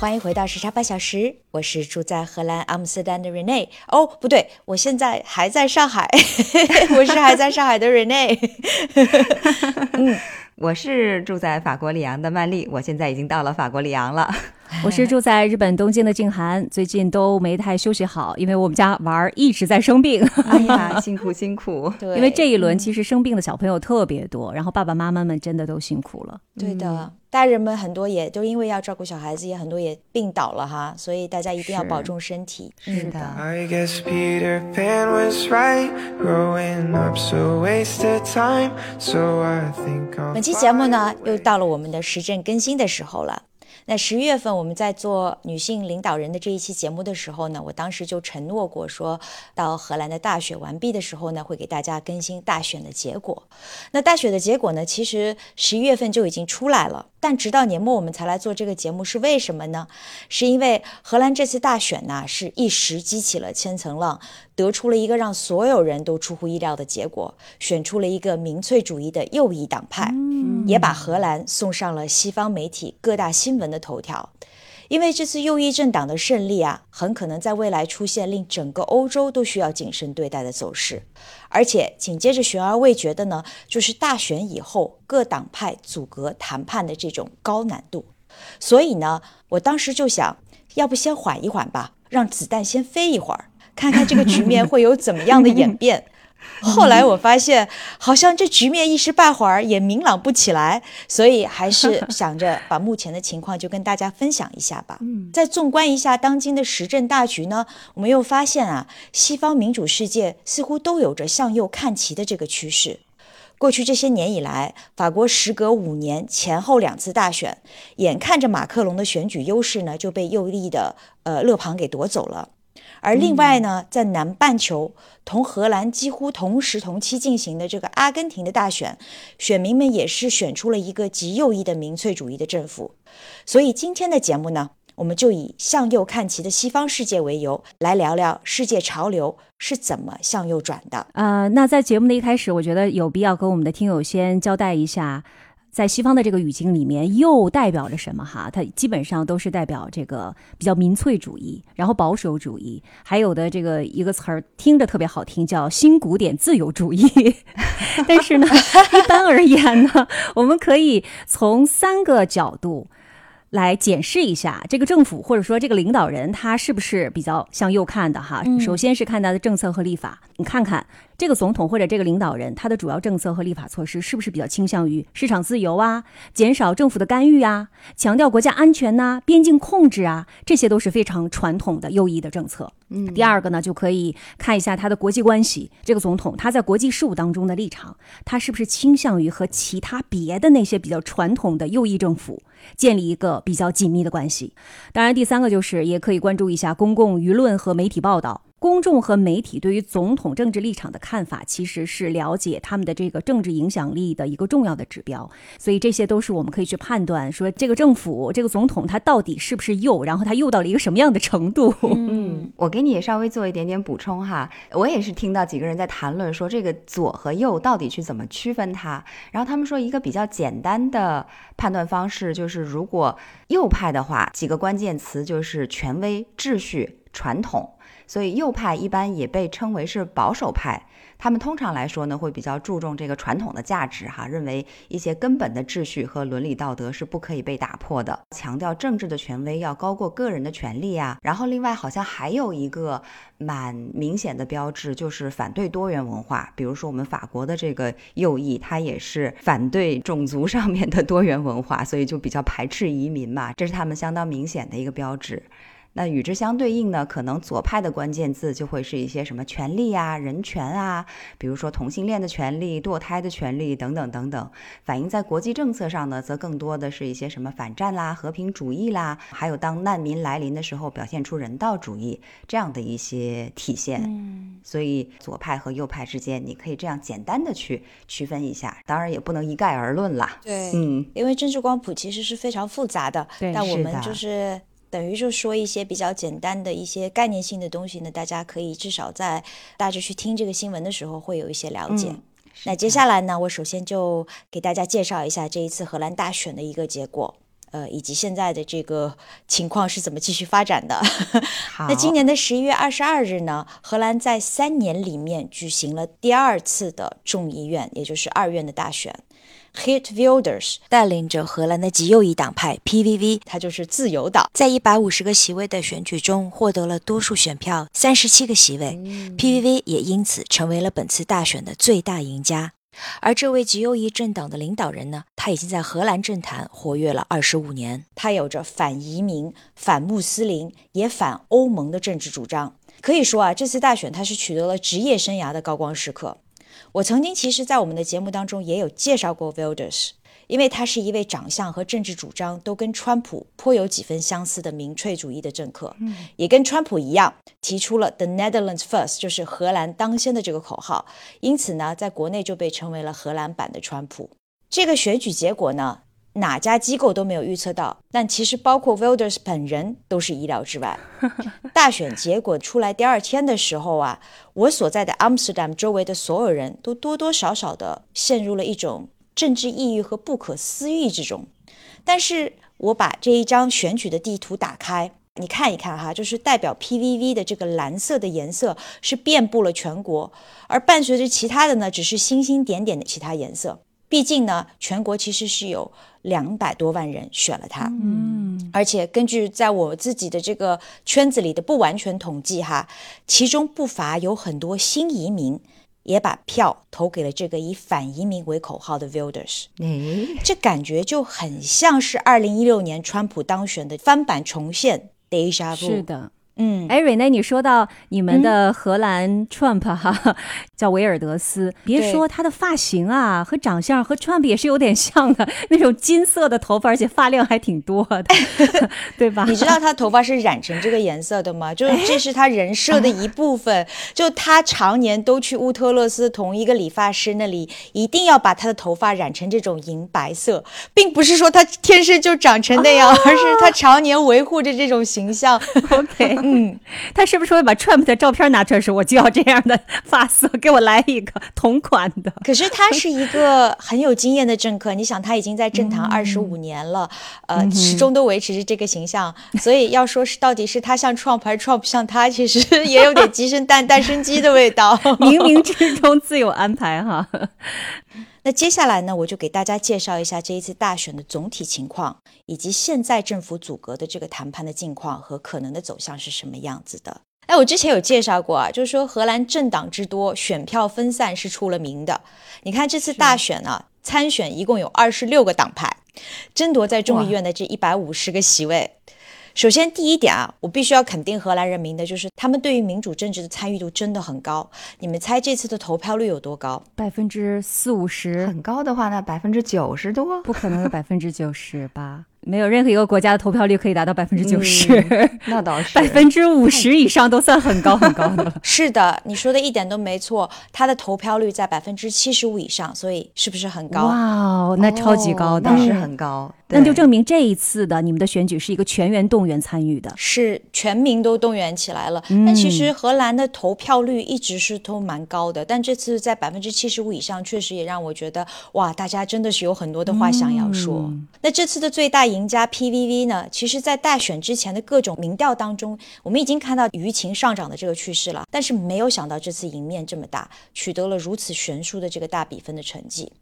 欢迎回到时差半小时，我是住在荷兰阿姆斯特丹的 Rene。哦，不对，我现在还在上海，我是还在上海的 Rene。嗯，我是住在法国里昂的曼丽，我现在已经到了法国里昂了。我是住在日本东京的静涵，最近都没太休息好，因为我们家娃儿一直在生病。哎呀，辛苦辛苦！对，因为这一轮其实生病的小朋友特别多，然后爸爸妈妈们真的都辛苦了。对的，大人们很多也都因为要照顾小孩子，也很多也病倒了哈，所以大家一定要保重身体。是的。本期节目呢，又到了我们的时政更新的时候了。那十一月份我们在做女性领导人的这一期节目的时候呢，我当时就承诺过，说到荷兰的大选完毕的时候呢，会给大家更新大选的结果。那大选的结果呢，其实十一月份就已经出来了。但直到年末我们才来做这个节目，是为什么呢？是因为荷兰这次大选呢，是一时激起了千层浪，得出了一个让所有人都出乎意料的结果，选出了一个民粹主义的右翼党派，也把荷兰送上了西方媒体各大新闻的头条。因为这次右翼政党的胜利啊，很可能在未来出现令整个欧洲都需要谨慎对待的走势，而且紧接着悬而未决的呢，就是大选以后各党派阻隔谈判的这种高难度。所以呢，我当时就想，要不先缓一缓吧，让子弹先飞一会儿，看看这个局面 会有怎么样的演变。后来我发现，好像这局面一时半会儿也明朗不起来，所以还是想着把目前的情况就跟大家分享一下吧。嗯，再纵观一下当今的时政大局呢，我们又发现啊，西方民主世界似乎都有着向右看齐的这个趋势。过去这些年以来，法国时隔五年前后两次大选，眼看着马克龙的选举优势呢就被右翼的呃勒庞给夺走了。而另外呢，在南半球同荷兰几乎同时同期进行的这个阿根廷的大选，选民们也是选出了一个极右翼的民粹主义的政府。所以今天的节目呢，我们就以向右看齐的西方世界为由，来聊聊世界潮流是怎么向右转的。呃，那在节目的一开始，我觉得有必要跟我们的听友先交代一下。在西方的这个语境里面，又代表着什么？哈，它基本上都是代表这个比较民粹主义，然后保守主义，还有的这个一个词儿听着特别好听，叫新古典自由主义。但是呢，一般而言呢，我们可以从三个角度。来检视一下这个政府或者说这个领导人，他是不是比较向右看的哈？首先是看他的政策和立法，你看看这个总统或者这个领导人，他的主要政策和立法措施是不是比较倾向于市场自由啊，减少政府的干预啊，强调国家安全呐，边境控制啊，这些都是非常传统的右翼的政策。嗯，第二个呢，就可以看一下他的国际关系，这个总统他在国际事务当中的立场，他是不是倾向于和其他别的那些比较传统的右翼政府。建立一个比较紧密的关系。当然，第三个就是也可以关注一下公共舆论和媒体报道。公众和媒体对于总统政治立场的看法，其实是了解他们的这个政治影响力的一个重要的指标。所以这些都是我们可以去判断，说这个政府、这个总统他到底是不是右，然后他右到了一个什么样的程度。嗯，我给你也稍微做一点点补充哈。我也是听到几个人在谈论说，这个左和右到底去怎么区分它。然后他们说，一个比较简单的判断方式就是，如果右派的话，几个关键词就是权威、秩序、传统。所以右派一般也被称为是保守派，他们通常来说呢会比较注重这个传统的价值哈，认为一些根本的秩序和伦理道德是不可以被打破的，强调政治的权威要高过个人的权利啊。然后另外好像还有一个蛮明显的标志就是反对多元文化，比如说我们法国的这个右翼，它也是反对种族上面的多元文化，所以就比较排斥移民嘛，这是他们相当明显的一个标志。那与之相对应呢，可能左派的关键字就会是一些什么权利啊、人权啊，比如说同性恋的权利、堕胎的权利等等等等。反映在国际政策上呢，则更多的是一些什么反战啦、和平主义啦，还有当难民来临的时候表现出人道主义这样的一些体现。嗯，所以左派和右派之间，你可以这样简单的去区分一下，当然也不能一概而论啦。对，嗯，因为政治光谱其实是非常复杂的，对但我们就是等于就说一些比较简单的一些概念性的东西呢，大家可以至少在大致去听这个新闻的时候会有一些了解。嗯那接下来呢，我首先就给大家介绍一下这一次荷兰大选的一个结果。呃，以及现在的这个情况是怎么继续发展的？好，那今年的十一月二十二日呢，荷兰在三年里面举行了第二次的众议院，也就是二院的大选。Geert Wilders 带领着荷兰的极右翼党派 PVV，它就是自由党，在一百五十个席位的选举中获得了多数选票，三十七个席位。PVV 也因此成为了本次大选的最大赢家。而这位极右翼政党的领导人呢，他已经在荷兰政坛活跃了二十五年，他有着反移民、反穆斯林也反欧盟的政治主张。可以说啊，这次大选他是取得了职业生涯的高光时刻。我曾经其实，在我们的节目当中也有介绍过 Wilders，因为他是一位长相和政治主张都跟川普颇有几分相似的民粹主义的政客，也跟川普一样提出了 “The Netherlands First”，就是荷兰当先的这个口号。因此呢，在国内就被称为了荷兰版的川普。这个选举结果呢，哪家机构都没有预测到，但其实包括 Wilders 本人都是意料之外。大选结果出来第二天的时候啊，我所在的 Amsterdam 周围的所有人都多多少少的陷入了一种政治抑郁和不可思议之中。但是我把这一张选举的地图打开，你看一看哈，就是代表 PVV 的这个蓝色的颜色是遍布了全国，而伴随着其他的呢，只是星星点点的其他颜色。毕竟呢，全国其实是有两百多万人选了他，嗯，而且根据在我自己的这个圈子里的不完全统计哈，其中不乏有很多新移民也把票投给了这个以反移民为口号的 Wilders。嗯，这感觉就很像是二零一六年川普当选的翻版重现 deja vu。是，的。嗯，哎，瑞内，你说到你们的荷兰 Trump 哈，叫维尔德斯，别说他的发型啊和长相和 Trump 也是有点像的，那种金色的头发，而且发量还挺多的，对吧？你知道他头发是染成这个颜色的吗？就是这是他人设的一部分。就他常年都去乌特勒斯同一个理发师那里，一定要把他的头发染成这种银白色，并不是说他天生就长成那样，而是他常年维护着这种形象。OK，嗯，他是不是会把 Trump 的照片拿出来说，我就要这样的发色，给我来一个同款的？可是他是一个很有经验的政客，你想他已经在政坛二十五年了，呃，始终都维持着这个形象，所以要说是到底是他像 Trump 还是 Trump 像他，其实也有点鸡生蛋，蛋生鸡的味道。冥冥之中自有安排哈。那接下来呢，我就给大家介绍一下这一次大选的总体情况，以及现在政府阻隔的这个谈判的境况和可能的走向是什么样子的。哎，我之前有介绍过啊，就是说荷兰政党之多，选票分散是出了名的。你看这次大选啊，参选一共有二十六个党派，争夺在众议院的这一百五十个席位。首先，第一点啊，我必须要肯定荷兰人民的，就是他们对于民主政治的参与度真的很高。你们猜这次的投票率有多高？百分之四五十，很高的话呢，百分之九十多。不可能有百分之九十吧？没有任何一个国家的投票率可以达到百分之九十，那倒是百分之五十以上都算很高很高的了。是的，你说的一点都没错，它的投票率在百分之七十五以上，所以是不是很高？哇哦，那超级高的，那是很高。那就证明这一次的你们的选举是一个全员动员参与的。是全民都动员起来了。但其实荷兰的投票率一直是都蛮高的，但这次在百分之七十五以上，确实也让我觉得哇，大家真的是有很多的话想要说。那这次的最大赢赢家 PVV 呢？其实，在大选之前的各种民调当中，我们已经看到舆情上涨的这个趋势了，但是没有想到这次赢面这么大，取得了如此悬殊的这个大比分的成绩。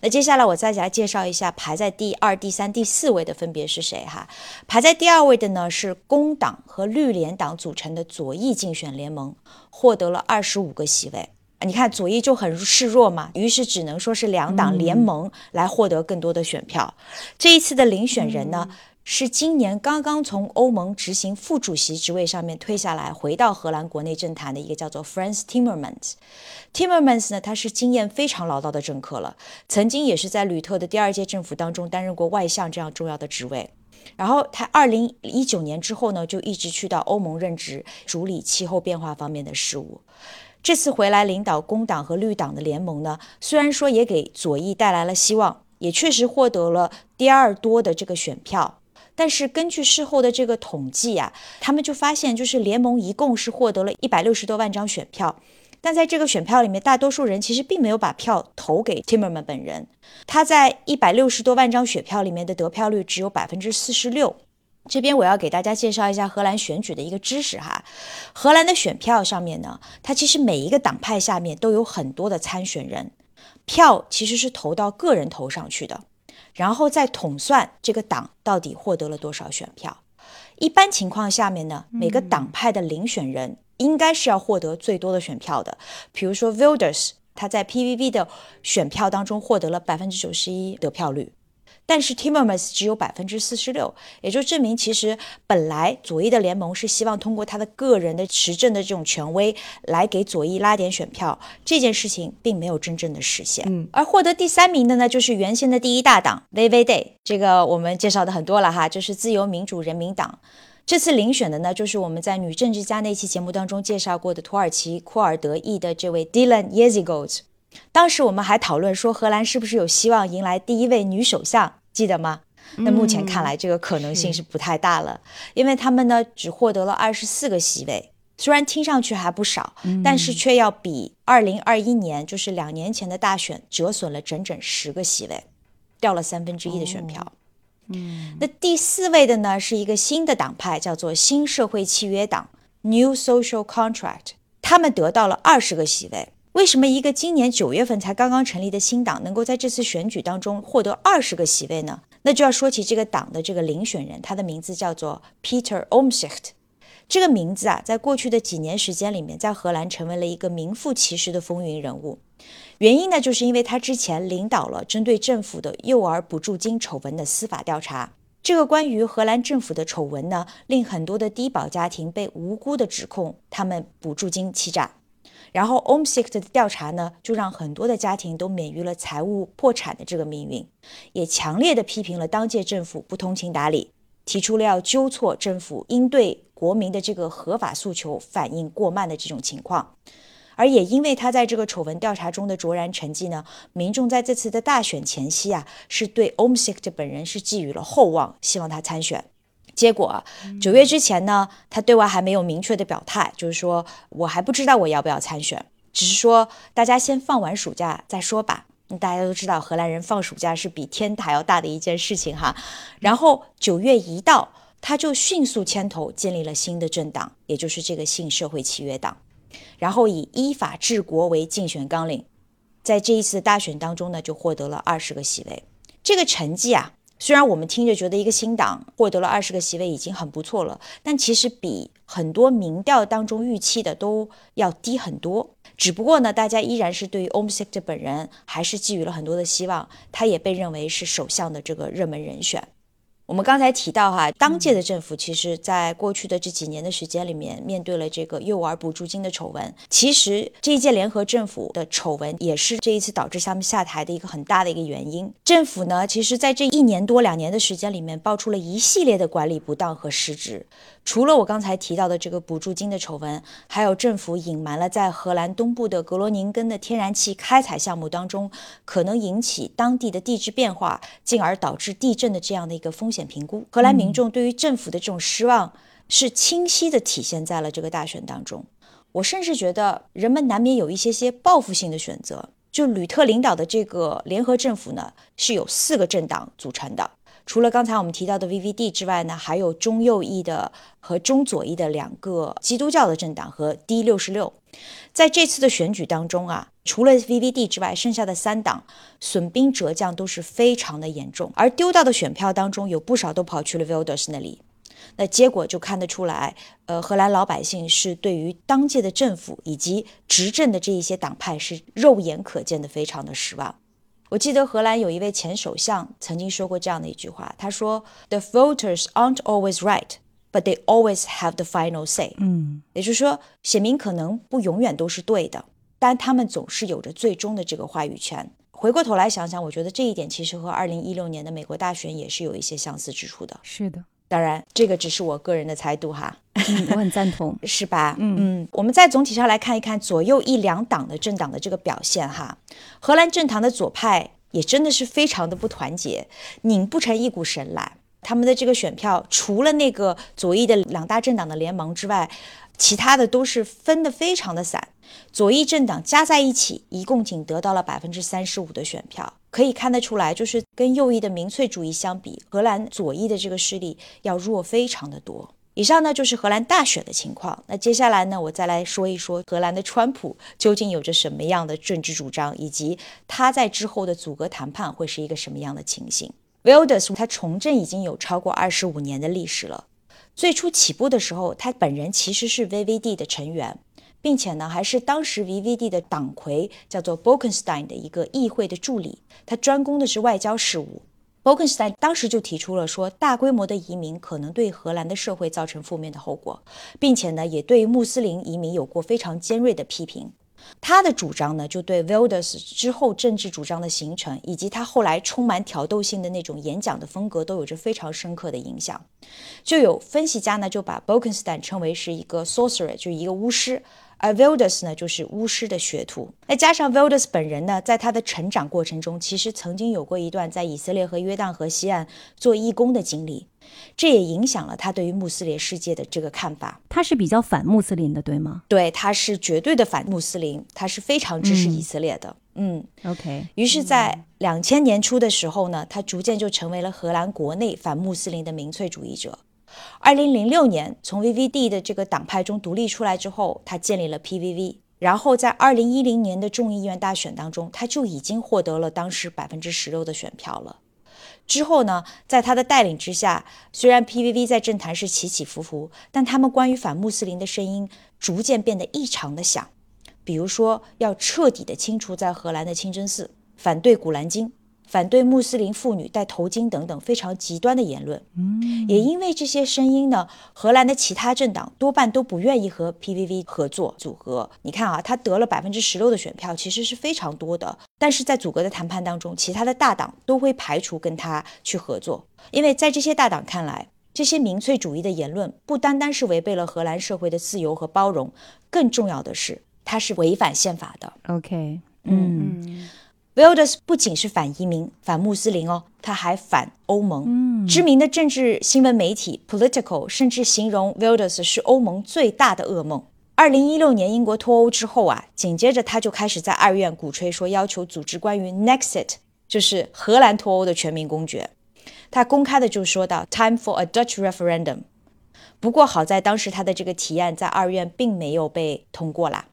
那接下来我再来介绍一下排在第二、第三、第四位的分别是谁哈？排在第二位的呢是工党和绿联党组成的左翼竞选联盟，获得了二十五个席位。你看左翼就很示弱嘛，于是只能说是两党联盟来获得更多的选票。这一次的遴选人呢，是今年刚刚从欧盟执行副主席职位上面退下来，回到荷兰国内政坛的一个叫做 Frans Timmermans。Timmermans 呢，他是经验非常老道的政客了，曾经也是在吕特的第二届政府当中担任过外相这样重要的职位。然后他二零一九年之后呢，就一直去到欧盟任职，主理气候变化方面的事务。这次回来领导工党和绿党的联盟呢，虽然说也给左翼带来了希望，也确实获得了第二多的这个选票。但是根据事后的这个统计啊，他们就发现，就是联盟一共是获得了一百六十多万张选票，但在这个选票里面，大多数人其实并没有把票投给 Timmerman 本人。他在一百六十多万张选票里面的得票率只有百分之四十六。这边我要给大家介绍一下荷兰选举的一个知识哈。荷兰的选票上面呢，它其实每一个党派下面都有很多的参选人，票其实是投到个人头上去的。然后再统算这个党到底获得了多少选票。一般情况下面呢，每个党派的领选人应该是要获得最多的选票的。比如说 Wilders，他在 PVV 的选票当中获得了百分之九十一得票率。但是 Timmermans 只有百分之四十六，也就证明其实本来左翼的联盟是希望通过他的个人的持政的这种权威来给左翼拉点选票，这件事情并没有真正的实现。嗯，而获得第三名的呢，就是原先的第一大党 VVD，这个我们介绍的很多了哈，就是自由民主人民党。这次遴选的呢，就是我们在女政治家那期节目当中介绍过的土耳其库尔德裔的这位 Dylan Yezigold。当时我们还讨论说，荷兰是不是有希望迎来第一位女首相？记得吗？那目前看来，这个可能性是不太大了，因为他们呢只获得了二十四个席位，虽然听上去还不少，但是却要比二零二一年，就是两年前的大选折损了整整十个席位，掉了三分之一的选票。嗯，那第四位的呢是一个新的党派，叫做新社会契约党 （New Social Contract），他们得到了二十个席位。为什么一个今年九月份才刚刚成立的新党能够在这次选举当中获得二十个席位呢？那就要说起这个党的这个遴选人，他的名字叫做 Peter o m s i c h t。这个名字啊，在过去的几年时间里面，在荷兰成为了一个名副其实的风云人物。原因呢，就是因为他之前领导了针对政府的幼儿补助金丑闻的司法调查。这个关于荷兰政府的丑闻呢，令很多的低保家庭被无辜的指控他们补助金欺诈。然后 Omsikt 的调查呢，就让很多的家庭都免于了财务破产的这个命运，也强烈的批评了当届政府不通情达理，提出了要纠错政府应对国民的这个合法诉求反应过慢的这种情况。而也因为他在这个丑闻调查中的卓然成绩呢，民众在这次的大选前夕啊，是对 Omsikt 本人是寄予了厚望，希望他参选。结果九月之前呢，他对外还没有明确的表态，就是说我还不知道我要不要参选，只是说大家先放完暑假再说吧。大家都知道，荷兰人放暑假是比天还要大的一件事情哈。然后九月一到，他就迅速牵头建立了新的政党，也就是这个新社会契约党，然后以依法治国为竞选纲领，在这一次大选当中呢，就获得了二十个席位。这个成绩啊。虽然我们听着觉得一个新党获得了二十个席位已经很不错了，但其实比很多民调当中预期的都要低很多。只不过呢，大家依然是对于 Omsikt 本人还是寄予了很多的希望，他也被认为是首相的这个热门人选。我们刚才提到哈，当届的政府其实在过去的这几年的时间里面，面对了这个幼儿补助金的丑闻。其实这一届联合政府的丑闻也是这一次导致他们下台的一个很大的一个原因。政府呢，其实在这一年多两年的时间里面，爆出了一系列的管理不当和失职。除了我刚才提到的这个补助金的丑闻，还有政府隐瞒了在荷兰东部的格罗宁根的天然气开采项目当中可能引起当地的地质变化，进而导致地震的这样的一个风险评估。荷兰民众对于政府的这种失望是清晰的体现在了这个大选当中。我甚至觉得人们难免有一些些报复性的选择。就吕特领导的这个联合政府呢，是有四个政党组成的。除了刚才我们提到的 VVD 之外呢，还有中右翼的和中左翼的两个基督教的政党和 D 六十六。在这次的选举当中啊，除了 VVD 之外，剩下的三党损兵折将都是非常的严重，而丢到的选票当中有不少都跑去了 Wilders 那里。那结果就看得出来，呃，荷兰老百姓是对于当届的政府以及执政的这一些党派是肉眼可见的非常的失望。我记得荷兰有一位前首相曾经说过这样的一句话，他说：“The voters aren't always right, but they always have the final say。”嗯，也就是说，选民可能不永远都是对的，但他们总是有着最终的这个话语权。回过头来想想，我觉得这一点其实和二零一六年的美国大选也是有一些相似之处的。是的，当然，这个只是我个人的猜度哈。嗯，我很赞同。是吧？嗯嗯我们再总体上来看一看左右一两党的政党的这个表现哈。荷兰政坛的左派也真的是非常的不团结，拧不成一股绳来。他们的这个选票，除了那个左翼的两大政党的联盟之外，其他的都是分得非常的散。左翼政党加在一起，一共仅得到了百分之三十五的选票。可以看得出来，就是跟右翼的民粹主义相比，荷兰左翼的这个势力要弱非常的多。以上呢就是荷兰大选的情况。那接下来呢，我再来说一说荷兰的川普究竟有着什么样的政治主张，以及他在之后的阻隔谈判会是一个什么样的情形。Wilders 他从政已经有超过二十五年的历史了。最初起步的时候，他本人其实是 VVD 的成员，并且呢还是当时 VVD 的党魁叫做 Bolkenstein 的一个议会的助理，他专攻的是外交事务。Bolkenstein 当时就提出了说，大规模的移民可能对荷兰的社会造成负面的后果，并且呢，也对穆斯林移民有过非常尖锐的批评。他的主张呢，就对 Wilders 之后政治主张的形成，以及他后来充满挑逗性的那种演讲的风格，都有着非常深刻的影响。就有分析家呢，就把 Bolkenstein 称为是一个 sorcerer，就一个巫师。而 Wilders 呢，就是巫师的学徒。那加上 Wilders 本人呢，在他的成长过程中，其实曾经有过一段在以色列和约旦河西岸做义工的经历，这也影响了他对于穆斯林世界的这个看法。他是比较反穆斯林的，对吗对，他是绝对的反穆斯林，他是非常支持以色列的。嗯，？OK，于是，在两千年初的时候呢，他逐渐就成为了荷兰国内反穆斯林的民粹主义者。二零零六年，从 VVD 的这个党派中独立出来之后，他建立了 PVV。然后在二零一零年的众议院大选当中，他就已经获得了当时百分之十六的选票了。之后呢，在他的带领之下，虽然 PVV 在政坛是起起伏伏，但他们关于反穆斯林的声音逐渐变得异常的响。比如说，要彻底的清除在荷兰的清真寺，反对古兰经，反对穆斯林妇女戴头巾等等非常极端的言论。嗯，也因为这些声音呢，荷兰的其他政党多半都不愿意和 PVV 合作组合。你看啊，他得了百分之十六的选票，其实是非常多的。但是在组阁的谈判当中，其他的大党都会排除跟他去合作，因为在这些大党看来，这些民粹主义的言论不单单是违背了荷兰社会的自由和包容，更重要的是，它是违反宪法的。OK，嗯嗯 Wilders 不仅是反移民、反穆斯林哦，他还反欧盟。嗯，知名的政治新闻媒体 Political 甚至形容 Wilders 是欧盟最大的噩梦。二零一六年英国脱欧之后啊，紧接着他就开始在二院鼓吹说要求组织关于 Nexit，就是荷兰脱欧的全民公决。他公开的就说到 “Time for a Dutch referendum”。不过好在当时他的这个提案在二院并没有被通过啦。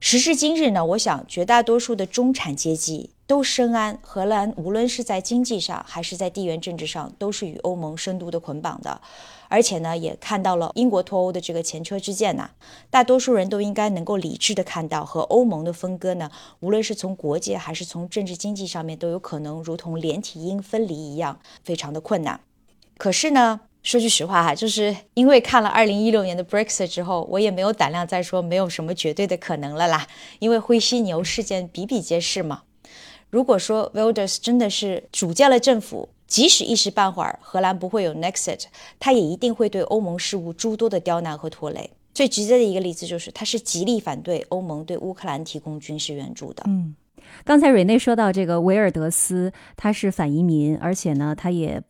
时至今日呢，我想绝大多数的中产阶级都深谙荷兰无论是在经济上还是在地缘政治上，都是与欧盟深度的捆绑的。而且呢，也看到了英国脱欧的这个前车之鉴呐、大多数人都应该能够理智的看到，和欧盟的分割呢，无论是从国界还是从政治经济上面，都有可能如同连体婴分离一样，非常的困难。可是呢，说句实话哈，就是因为看了二零一六年的 Brexit 之后，我也没有胆量再说没有什么绝对的可能了啦，因为灰犀牛事件比比皆是嘛。如果说 Wilders 真的是组建了政府，即使一时半会儿荷兰不会有 Nexit，他也一定会对欧盟事务诸多的刁难和拖累。最直接的一个例子就是，他是极力反对欧盟对乌克兰提供军事援助的。嗯，刚才瑞内说到这个维尔德斯，他是反移民，而且呢，他也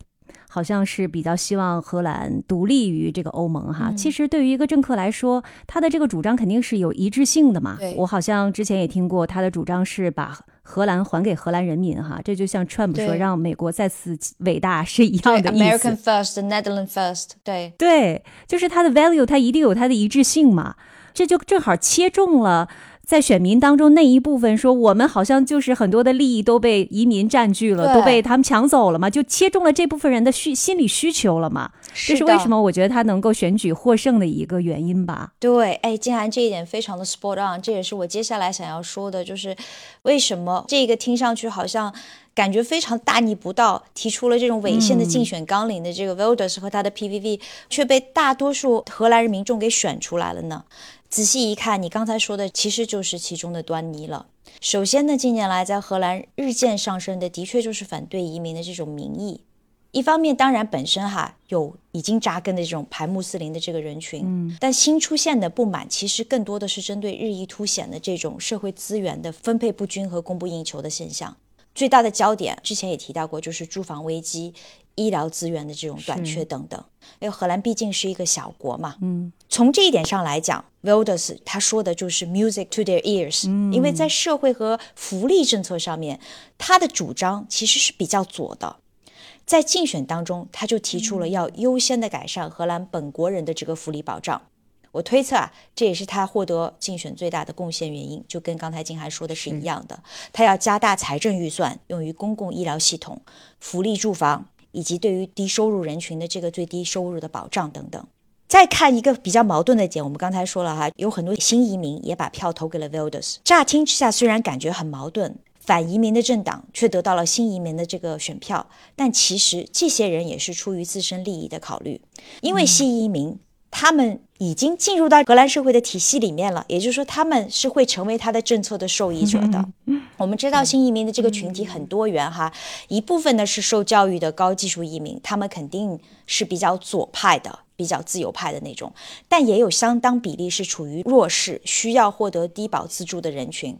好像是比较希望荷兰独立于这个欧盟哈。嗯其实对于一个政客来说，他的这个主张肯定是有一致性的嘛对。我好像之前也听过他的主张是把荷兰还给荷兰人民哈，这就像 Trump 说让美国再次伟大是一样的意思。American First, Netherlands First，对，对，就是它的 value，它一定有它的一致性嘛。这就正好切中了在选民当中那一部分说，我们好像就是很多的利益都被移民占据了，都被他们抢走了嘛，就切中了这部分人的需心理需求了嘛。这是为什么？我觉得他能够选举获胜的一个原因吧。对，哎，静涵这一点非常的 spot on，这也是我接下来想要说的，就是为什么这个听上去好像感觉非常大逆不道，提出了这种违宪的竞选纲领的这个 Wilders 和他的 PVV，却被大多数荷兰人民众给选出来了呢？仔细一看，你刚才说的其实就是其中的端倪了。首先呢，近年来在荷兰日渐上升的，的确就是反对移民的这种民意。一方面，当然本身哈有已经扎根的这种排穆斯林的这个人群，嗯，但新出现的不满其实更多的是针对日益凸显的这种社会资源的分配不均和供不应求的现象。最大的焦点之前也提到过，就是住房危机、医疗资源的这种短缺等等。因为荷兰毕竟是一个小国嘛，嗯，从这一点上来讲，Wilders 他说的就是 music to their ears，、因为在社会和福利政策上面，他的主张其实是比较左的。在竞选当中，他就提出了要优先的改善荷兰本国人的这个福利保障。我推测啊，这也是他获得竞选最大的贡献原因，就跟刚才金涵说的是一样的。他要加大财政预算，用于公共医疗系统、福利住房，以及对于低收入人群的这个最低收入的保障等等。再看一个比较矛盾的点，我们刚才说了哈，有很多新移民也把票投给了 Wilders。乍听之下虽然感觉很矛盾，反移民的政党却得到了新移民的这个选票，但其实这些人也是出于自身利益的考虑，因为新移民。他们已经进入到荷兰社会的体系里面了，也就是说，他们是会成为他的政策的受益者的。我们知道新移民的这个群体很多元哈，一部分呢是受教育的高技术移民，他们肯定是比较左派的、比较自由派的那种，但也有相当比例是处于弱势、需要获得低保资助的人群。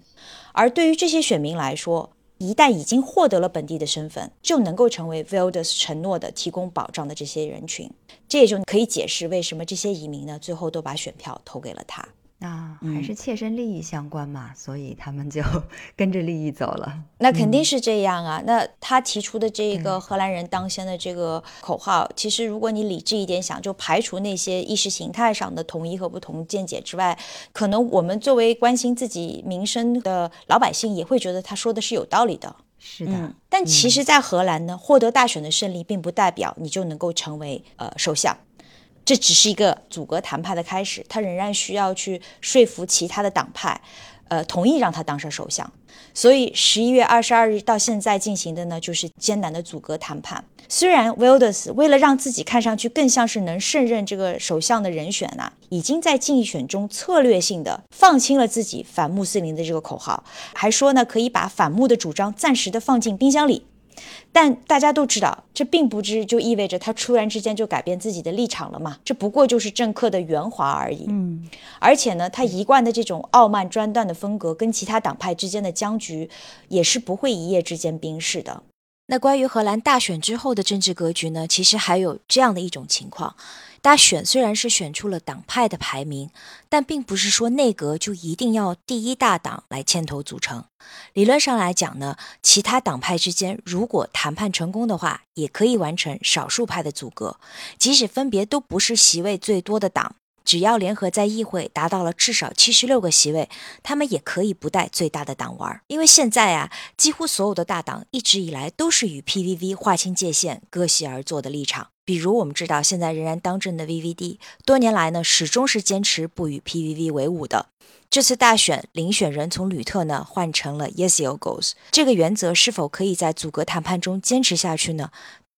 而对于这些选民来说，一旦已经获得了本地的身份，就能够成为 Wilders 承诺的提供保障的这些人群。这也就可以解释为什么这些移民呢，最后都把选票投给了他。啊，还是切身利益相关嘛，所以他们就 跟着利益走了。那肯定是这样啊。那他提出的这个荷兰人当先的这个口号，其实如果你理智一点想，就排除那些意识形态上的统一和不同见解之外，可能我们作为关心自己民生的老百姓，也会觉得他说的是有道理的。是的，嗯，但其实，在荷兰呢，获得大选的胜利，并不代表你就能够成为呃首相。这只是一个阻隔谈判的开始，他仍然需要去说服其他的党派，呃，同意让他当上首相。所以十一月二十二日到现在进行的呢，就是艰难的阻隔谈判。虽然 Wilders 为了让自己看上去更像是能胜任这个首相的人选啊，已经在竞选中策略性的放轻了自己反穆斯林的这个口号，还说呢可以把反穆的主张暂时的放进冰箱里。但大家都知道，这并不知就意味着他突然之间就改变自己的立场了嘛？这不过就是政客的圆滑而已。嗯，而且呢，他一贯的这种傲慢专断的风格，跟其他党派之间的僵局，也是不会一夜之间冰释的。那关于荷兰大选之后的政治格局呢？其实还有这样的一种情况：大选虽然是选出了党派的排名，但并不是说内阁就一定要第一大党来牵头组成。理论上来讲呢，其他党派之间如果谈判成功的话，也可以完成少数派的阻隔，即使分别都不是席位最多的党。只要联合在议会达到了至少七十六个席位，他们也可以不带最大的党玩。因为现在啊，几乎所有的大党一直以来都是与 PVV 划清界限、割席而坐的立场。比如我们知道，现在仍然当政的 VVD，多年来呢始终是坚持不与 PVV 为伍的。这次大选，领选人从吕特呢换成了 Yesiogos，这个原则是否可以在阻隔谈判中坚持下去呢？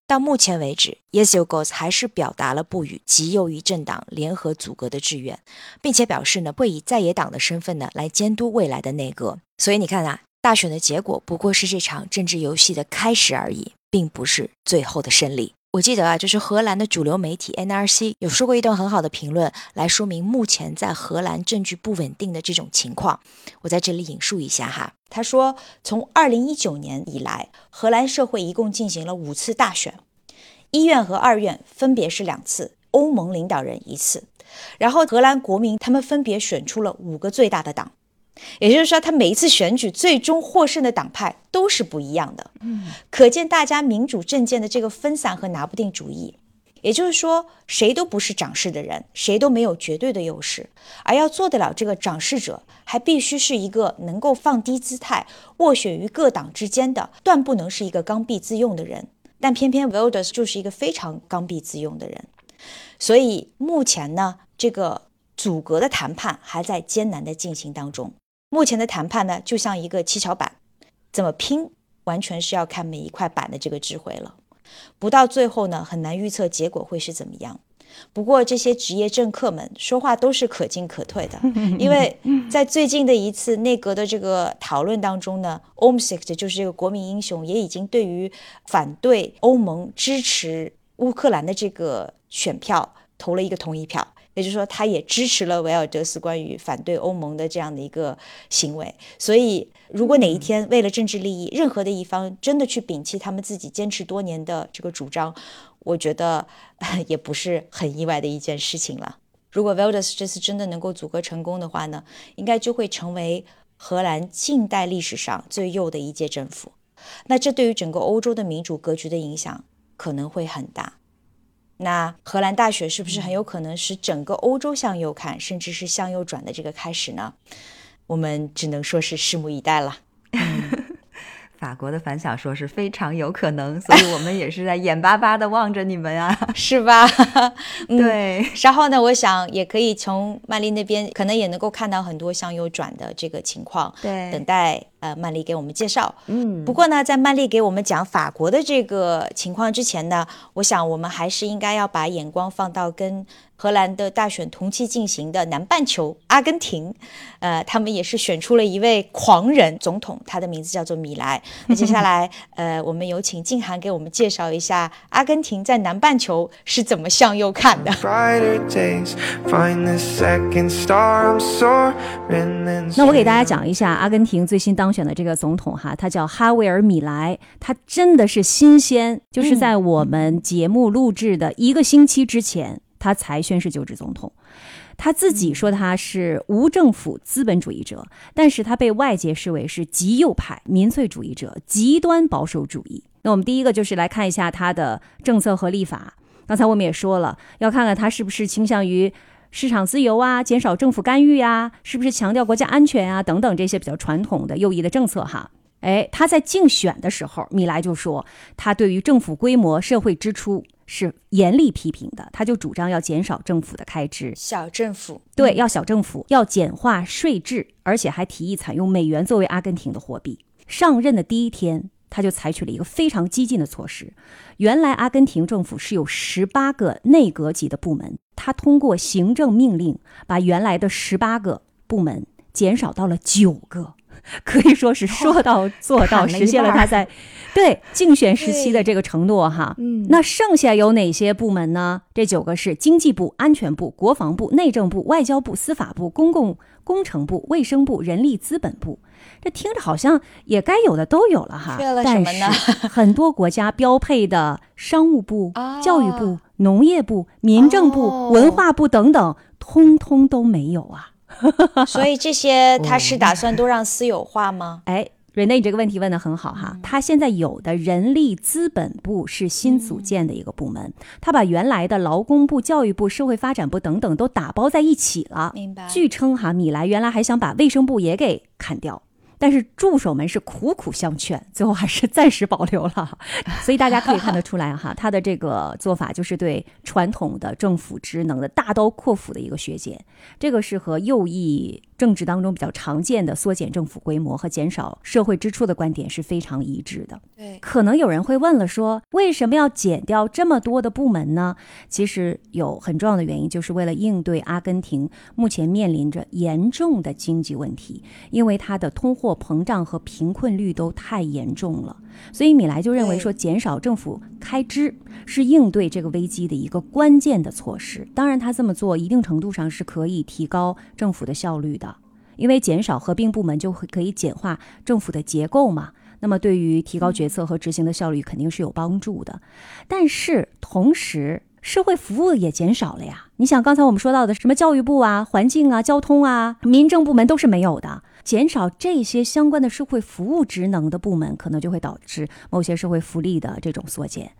到目前为止，Yes You Go's 还是表达了不与极右翼政党联合阻隔的志愿，并且表示呢会以在野党的身份呢来监督未来的内阁。所以你看啊，大选的结果不过是这场政治游戏的开始而已，并不是最后的胜利。我记得啊，就是荷兰的主流媒体 NRC 有说过一段很好的评论，来说明目前在荷兰政局不稳定的这种情况。我在这里引述一下哈，他说，从二零一九年以来，荷兰社会一共进行了五次大选，一院和二院分别是两次，欧盟领导人一次，然后荷兰国民他们分别选出了五个最大的党。也就是说，他每一次选举最终获胜的党派都是不一样的。嗯，可见大家民主政见的这个分散和拿不定主意，也就是说，谁都不是掌事的人，谁都没有绝对的优势。而要做得了这个掌事者，还必须是一个能够放低姿态、斡旋于各党之间的，断不能是一个刚愎自用的人。但偏偏 Wilders 就是一个非常刚愎自用的人。所以目前呢，这个阻隔的谈判还在艰难的进行当中。目前的谈判呢，就像一个七巧板，怎么拼，完全是要看每一块板的这个智慧了。不到最后呢，很难预测结果会是怎么样。不过这些职业政客们说话都是可进可退的，因为在最近的一次内阁的这个讨论当中呢 o m s i k 就是这个国民英雄，也已经对于反对欧盟支持乌克兰的这个选票投了一个同意票。也就是说，他也支持了维尔德斯关于反对欧盟的这样的一个行为。所以，如果哪一天为了政治利益，任何的一方真的去摒弃他们自己坚持多年的这个主张，我觉得也不是很意外的一件事情了。如果 Wilders 这次真的能够阻隔成功的话呢，应该就会成为荷兰近代历史上最右的一届政府。那这对于整个欧洲的民主格局的影响可能会很大。那荷兰大选是不是很有可能使整个欧洲向右看，甚至是向右转的这个开始呢？我们只能说是拭目以待了。法国的反小说是非常有可能，所以我们也是在眼巴巴的望着你们啊，是吧？对。稍后呢，我想也可以从曼丽那边，可能也能够看到很多向右转的这个情况。对，等待呃曼丽给我们介绍。嗯。不过呢，在曼丽给我们讲法国的这个情况之前呢，我想我们还是应该要把眼光放到跟。荷兰的大选同期进行的南半球阿根廷，呃，他们也是选出了一位狂人总统，他的名字叫做米莱。那接下来，呃，我们有请静涵给我们介绍一下阿根廷在南半球是怎么向右看的。那我给大家讲一下阿根廷最新当选的这个总统哈，他叫哈维尔米莱，他真的是新鲜，就是在我们节目录制的一个星期之前。他才宣誓就职总统，他自己说他是无政府资本主义者，但是他被外界视为是极右派民粹主义者、极端保守主义。那我们第一个就是来看一下他的政策和立法。刚才我们也说了，要看看他是不是倾向于市场自由啊，减少政府干预啊，是不是强调国家安全啊等等这些比较传统的右翼的政策哈。哎，他在竞选的时候，米莱就说他对于政府规模、社会支出。是严厉批评的，他就主张要减少政府的开支，小政府对，要小政府，要简化税制，而且还提议采用美元作为阿根廷的货币。上任的第一天，他就采取了一个非常激进的措施。原来阿根廷政府是有十八个内阁级的部门，他通过行政命令把原来的十八个部门减少到了九个。可以说是说到做到，实现了他在 对竞选时期的这个承诺哈。嗯，那剩下有哪些部门呢？这九个是经济部、安全部、国防部、内政部、外交部、司法部、公共工程部、卫生部、人力资本部。这听着好像也该有的都有了哈。但是很多国家标配的商务部、教育部、农业部、民政部、文化部等等，通通都没有啊。所以这些他是打算都让私有化吗？哎，瑞内，你这个问题问的很好哈。他现在有的人力资本部是新组建的一个部门，他把原来的劳工部、教育部、社会发展部等等都打包在一起了。明白。据称哈，米莱原来还想把卫生部也给砍掉。但是助手们是苦苦相劝，最后还是暂时保留了。所以大家可以看得出来哈，他的这个做法就是对传统的政府职能的大刀阔斧的一个削减。这个是和右翼政治当中比较常见的缩减政府规模和减少社会支出的观点是非常一致的。对，可能有人会问了，说为什么要减掉这么多的部门呢？其实有很重要的原因，就是为了应对阿根廷目前面临着严重的经济问题，因为它的通货。膨胀和贫困率都太严重了，所以米莱就认为说，减少政府开支是应对这个危机的一个关键的措施。当然，他这么做一定程度上是可以提高政府的效率的，因为减少合并部门就会可以简化政府的结构嘛。那么，对于提高决策和执行的效率肯定是有帮助的。但是，同时社会服务也减少了呀。你想，刚才我们说到的什么教育部啊、环境啊、交通啊、民政部门都是没有的。减少这些相关的社会服务职能的部门，可能就会导致某些社会福利的这种缩减。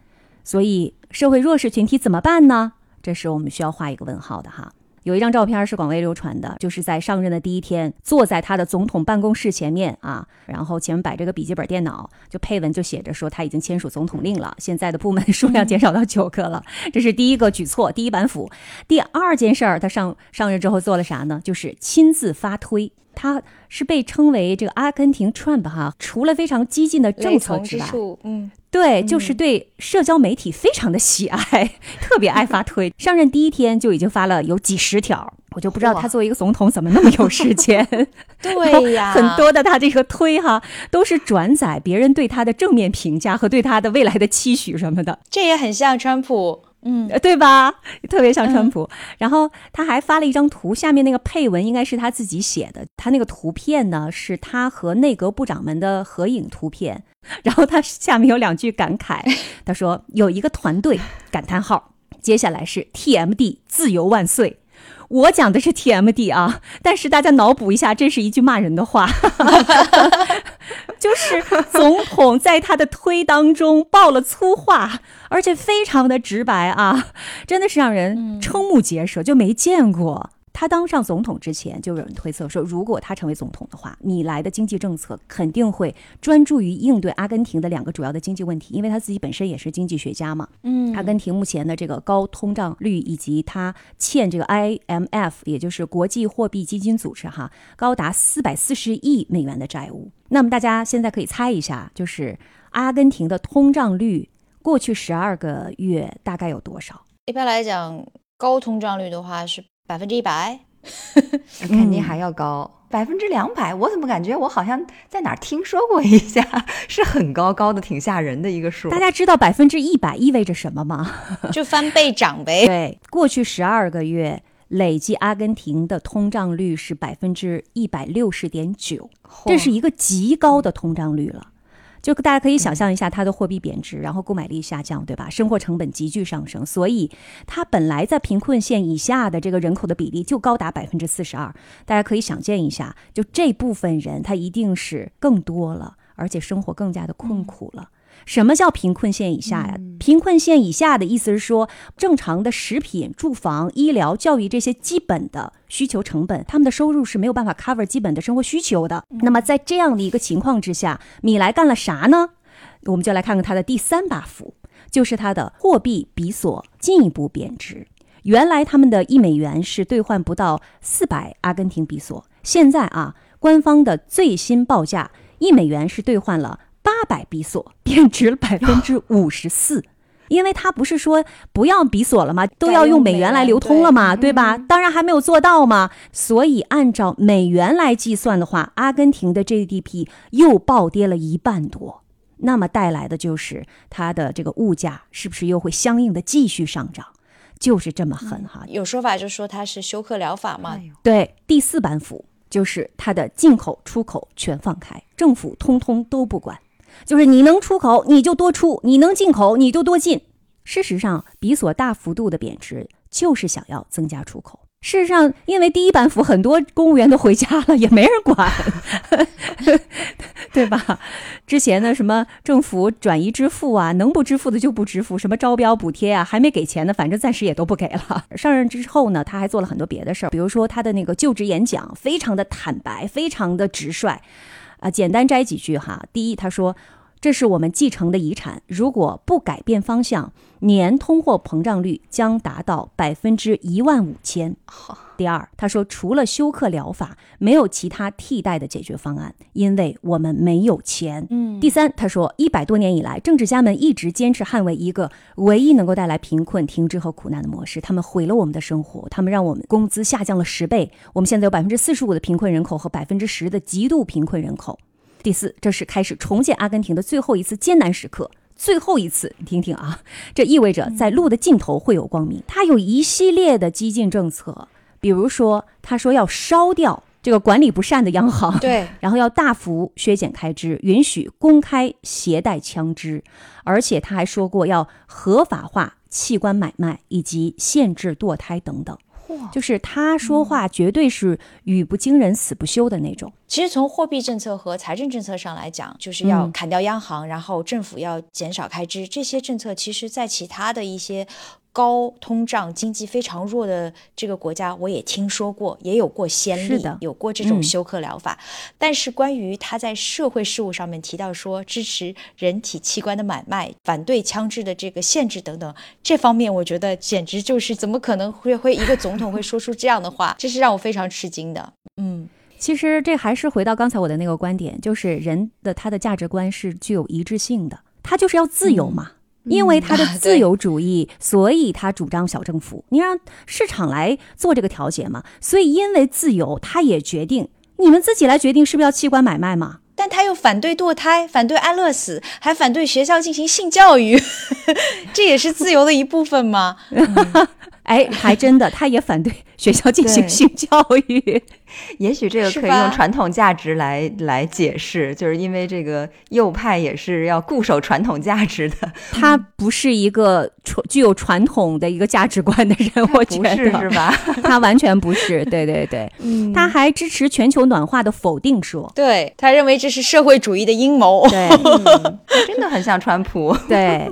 所以社会弱势群体怎么办呢？这是我们需要画一个问号的哈。有一张照片是广为流传的，就是在上任的第一天，坐在他的总统办公室前面啊，然后前面摆着个笔记本电脑，就配文就写着说他已经签署总统令了，现在的部门数量减少到九个了，这是第一个举措，第一板斧。第二件事儿，他上上任之后做了啥呢？就是亲自发推，他是被称为这个阿根廷 Trump 哈，除了非常激进的政策之外，嗯。对，就是对社交媒体非常的喜爱，特别爱发推。上任第一天就已经发了有几十条，我就不知道他作为一个总统怎么那么有时间。对呀，很多的他这个推哈都是转载别人对他的正面评价和对他的未来的期许什么的。这也很像川普，嗯，对吧？特别像川普。然后他还发了一张图，下面那个配文应该是他自己写的。他那个图片呢，是他和内阁部长们的合影图片。然后他下面有两句感慨，他说有一个团队感叹号，接下来是 TMD 自由万岁。我讲的是 TMD 啊，但是大家脑补一下，这是一句骂人的话，就是总统在他的推当中爆了粗话，而且非常的直白啊，真的是让人瞠目结舌，就没见过。他当上总统之前，就有人推测说，如果他成为总统的话，米莱的经济政策肯定会专注于应对阿根廷的两个主要的经济问题，因为他自己本身也是经济学家嘛。嗯，阿根廷目前的这个高通胀率，以及他欠这个 IMF，也就是国际货币基金组织哈，高达四百四十亿美元的债务。那么大家现在可以猜一下，就是阿根廷的通胀率过去十二个月大概有多少？一般来讲，高通胀率的话是。百分之一百，肯定还要高。百分之两百，我怎么感觉我好像在哪儿听说过一下，是很高高的，挺吓人的一个数。大家知道百分之一百意味着什么吗？就翻倍涨呗。对，过去十二个月累计阿根廷的通胀率是百分之一百六十点九，这是一个极高的通胀率了。就大家可以想象一下，它的货币贬值，然后购买力下降，对吧？生活成本急剧上升，所以它本来在贫困线以下的这个人口的比例就高达百分之四十二。大家可以想见一下，就这部分人，他一定是更多了，而且生活更加的困苦了。什么叫贫困线以下呀？贫困线以下的意思是说，正常的食品、住房、医疗、教育这些基本的需求成本，他们的收入是没有办法 cover 基本的生活需求的。那么在这样的一个情况之下，米莱干了啥呢？我们就来看看他的第三把斧，就是他的货币比索进一步贬值。原来他们的一美元是兑换不到四百阿根廷比索，现在啊，官方的最新报价，一美元是兑换了。八百比索贬值了百分之五十四，因为他不是说不要比索了吗？都要用美元来流通了嘛，对吧？当然还没有做到嘛。所以按照美元来计算的话，阿根廷的 GDP 又暴跌了一半多，那么带来的就是它的这个物价是不是又会相应的继续上涨？就是这么狠哈。有说法就说它是休克疗法嘛。对，第四板斧就是它的进口出口全放开，政府通通都不管。就是你能出口，你就多出；你能进口，你就多进。事实上，比索大幅度的贬值，就是想要增加出口。事实上，因为第一板斧很多公务员都回家了，也没人管，对吧？之前的什么政府转移支付啊，能不支付的就不支付，什么招标补贴啊，还没给钱呢，反正暂时也都不给了。上任之后呢，他还做了很多别的事儿，比如说他的那个就职演讲，非常的坦白，非常的直率。啊，简单摘几句哈。第一，他说。这是我们继承的遗产。如果不改变方向，年通货膨胀率将达到百分之一万五千。第二，他说，除了休克疗法，没有其他替代的解决方案，因为我们没有钱。嗯。第三，他说，一百多年以来，政治家们一直坚持捍卫一个唯一能够带来贫困、停滞和苦难的模式。他们毁了我们的生活，他们让我们工资下降了十倍。我们现在有百分之四十五的贫困人口和百分之十的极度贫困人口。第四，这是开始重建阿根廷的最后一次艰难时刻，最后一次，你听听啊，这意味着在路的尽头会有光明。他有一系列的激进政策，比如说，他说要烧掉这个管理不善的央行，对，然后要大幅削减开支，允许公开携带枪支，而且他还说过要合法化器官买卖以及限制堕胎等等。就是他说话绝对是语不惊人死不休的那种。其实从货币政策和财政政策上来讲，就是要嗯。砍掉央行，然后政府要减少开支，这些政策其实在其他的一些高通胀、经济非常弱的这个国家，我也听说过，也有过先例的，有过这种嗯休克疗法。但是关于他在社会事务上面提到说支持人体器官的买卖、反对枪支的这个限制等等，这方面我觉得简直就是怎么可能会会一个总统会说出这样的话，这是让我非常吃惊的。嗯。其实这还是回到刚才我的那个观点，就是人的他的价值观是具有一致性的，他就是要自由嘛。因为他的啊自由主义，所以他主张小政府，你让市场来做这个调节嘛。所以因为自由，他也决定你们自己来决定是不是要器官买卖嘛。但他又反对堕胎，反对安乐死，还反对学校进行性教育，这也是自由的一部分吗？哎，还真的，他也反对学校进行性教育。也许这个可以用传统价值来来解释，就是因为这个右派也是要固守传统价值的，他不是一个传具有传统的一个价值观的人，我觉不得是是吧？他完全不是。对对对，嗯他还支持全球暖化的否定说。对他认为这是社会主义的阴谋。对嗯真的很像川普。对。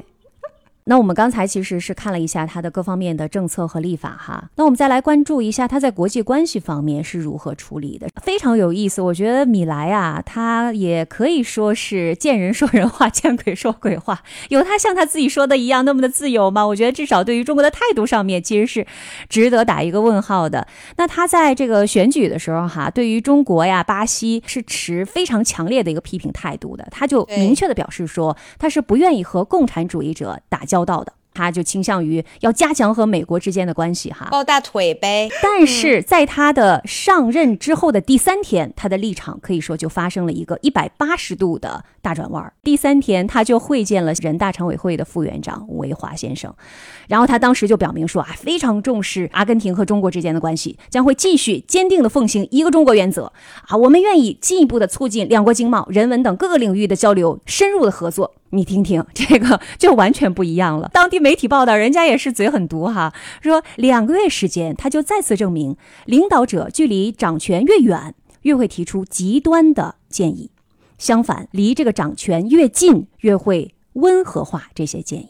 那我们刚才其实是看了一下他的各方面的政策和立法哈，那我们再来关注一下他在国际关系方面是如何处理的，非常有意思。我觉得米莱啊，他也可以说是见人说人话，见鬼说鬼话。有他像他自己说的一样那么的自由吗？我觉得至少对于中国的态度上面，其实是值得打一个问号的。那他在这个选举的时候哈，对于中国呀、巴西是持非常强烈的一个批评态度的，他就明确的表示说，他是不愿意和共产主义者打交道的。他就倾向于要加强和美国之间的关系哈，抱大腿呗，但是在他的上任之后的第三天，他的立场可以说就发生了一个一百八十度的大转弯。第三天，他就会见了人大常委会的副院长吴维华先生，然后他当时就表明说啊，非常重视阿根廷和中国之间的关系，将会继续坚定的奉行一个中国原则啊，我们愿意进一步的促进两国经贸、人文等各个领域的交流，深入的合作。你听听，这个就完全不一样了。当地媒体报道，人家也是嘴很毒哈，说两个月时间，他就再次证明，领导者距离掌权越远，越会提出极端的建议；相反，离这个掌权越近，越会温和化这些建议。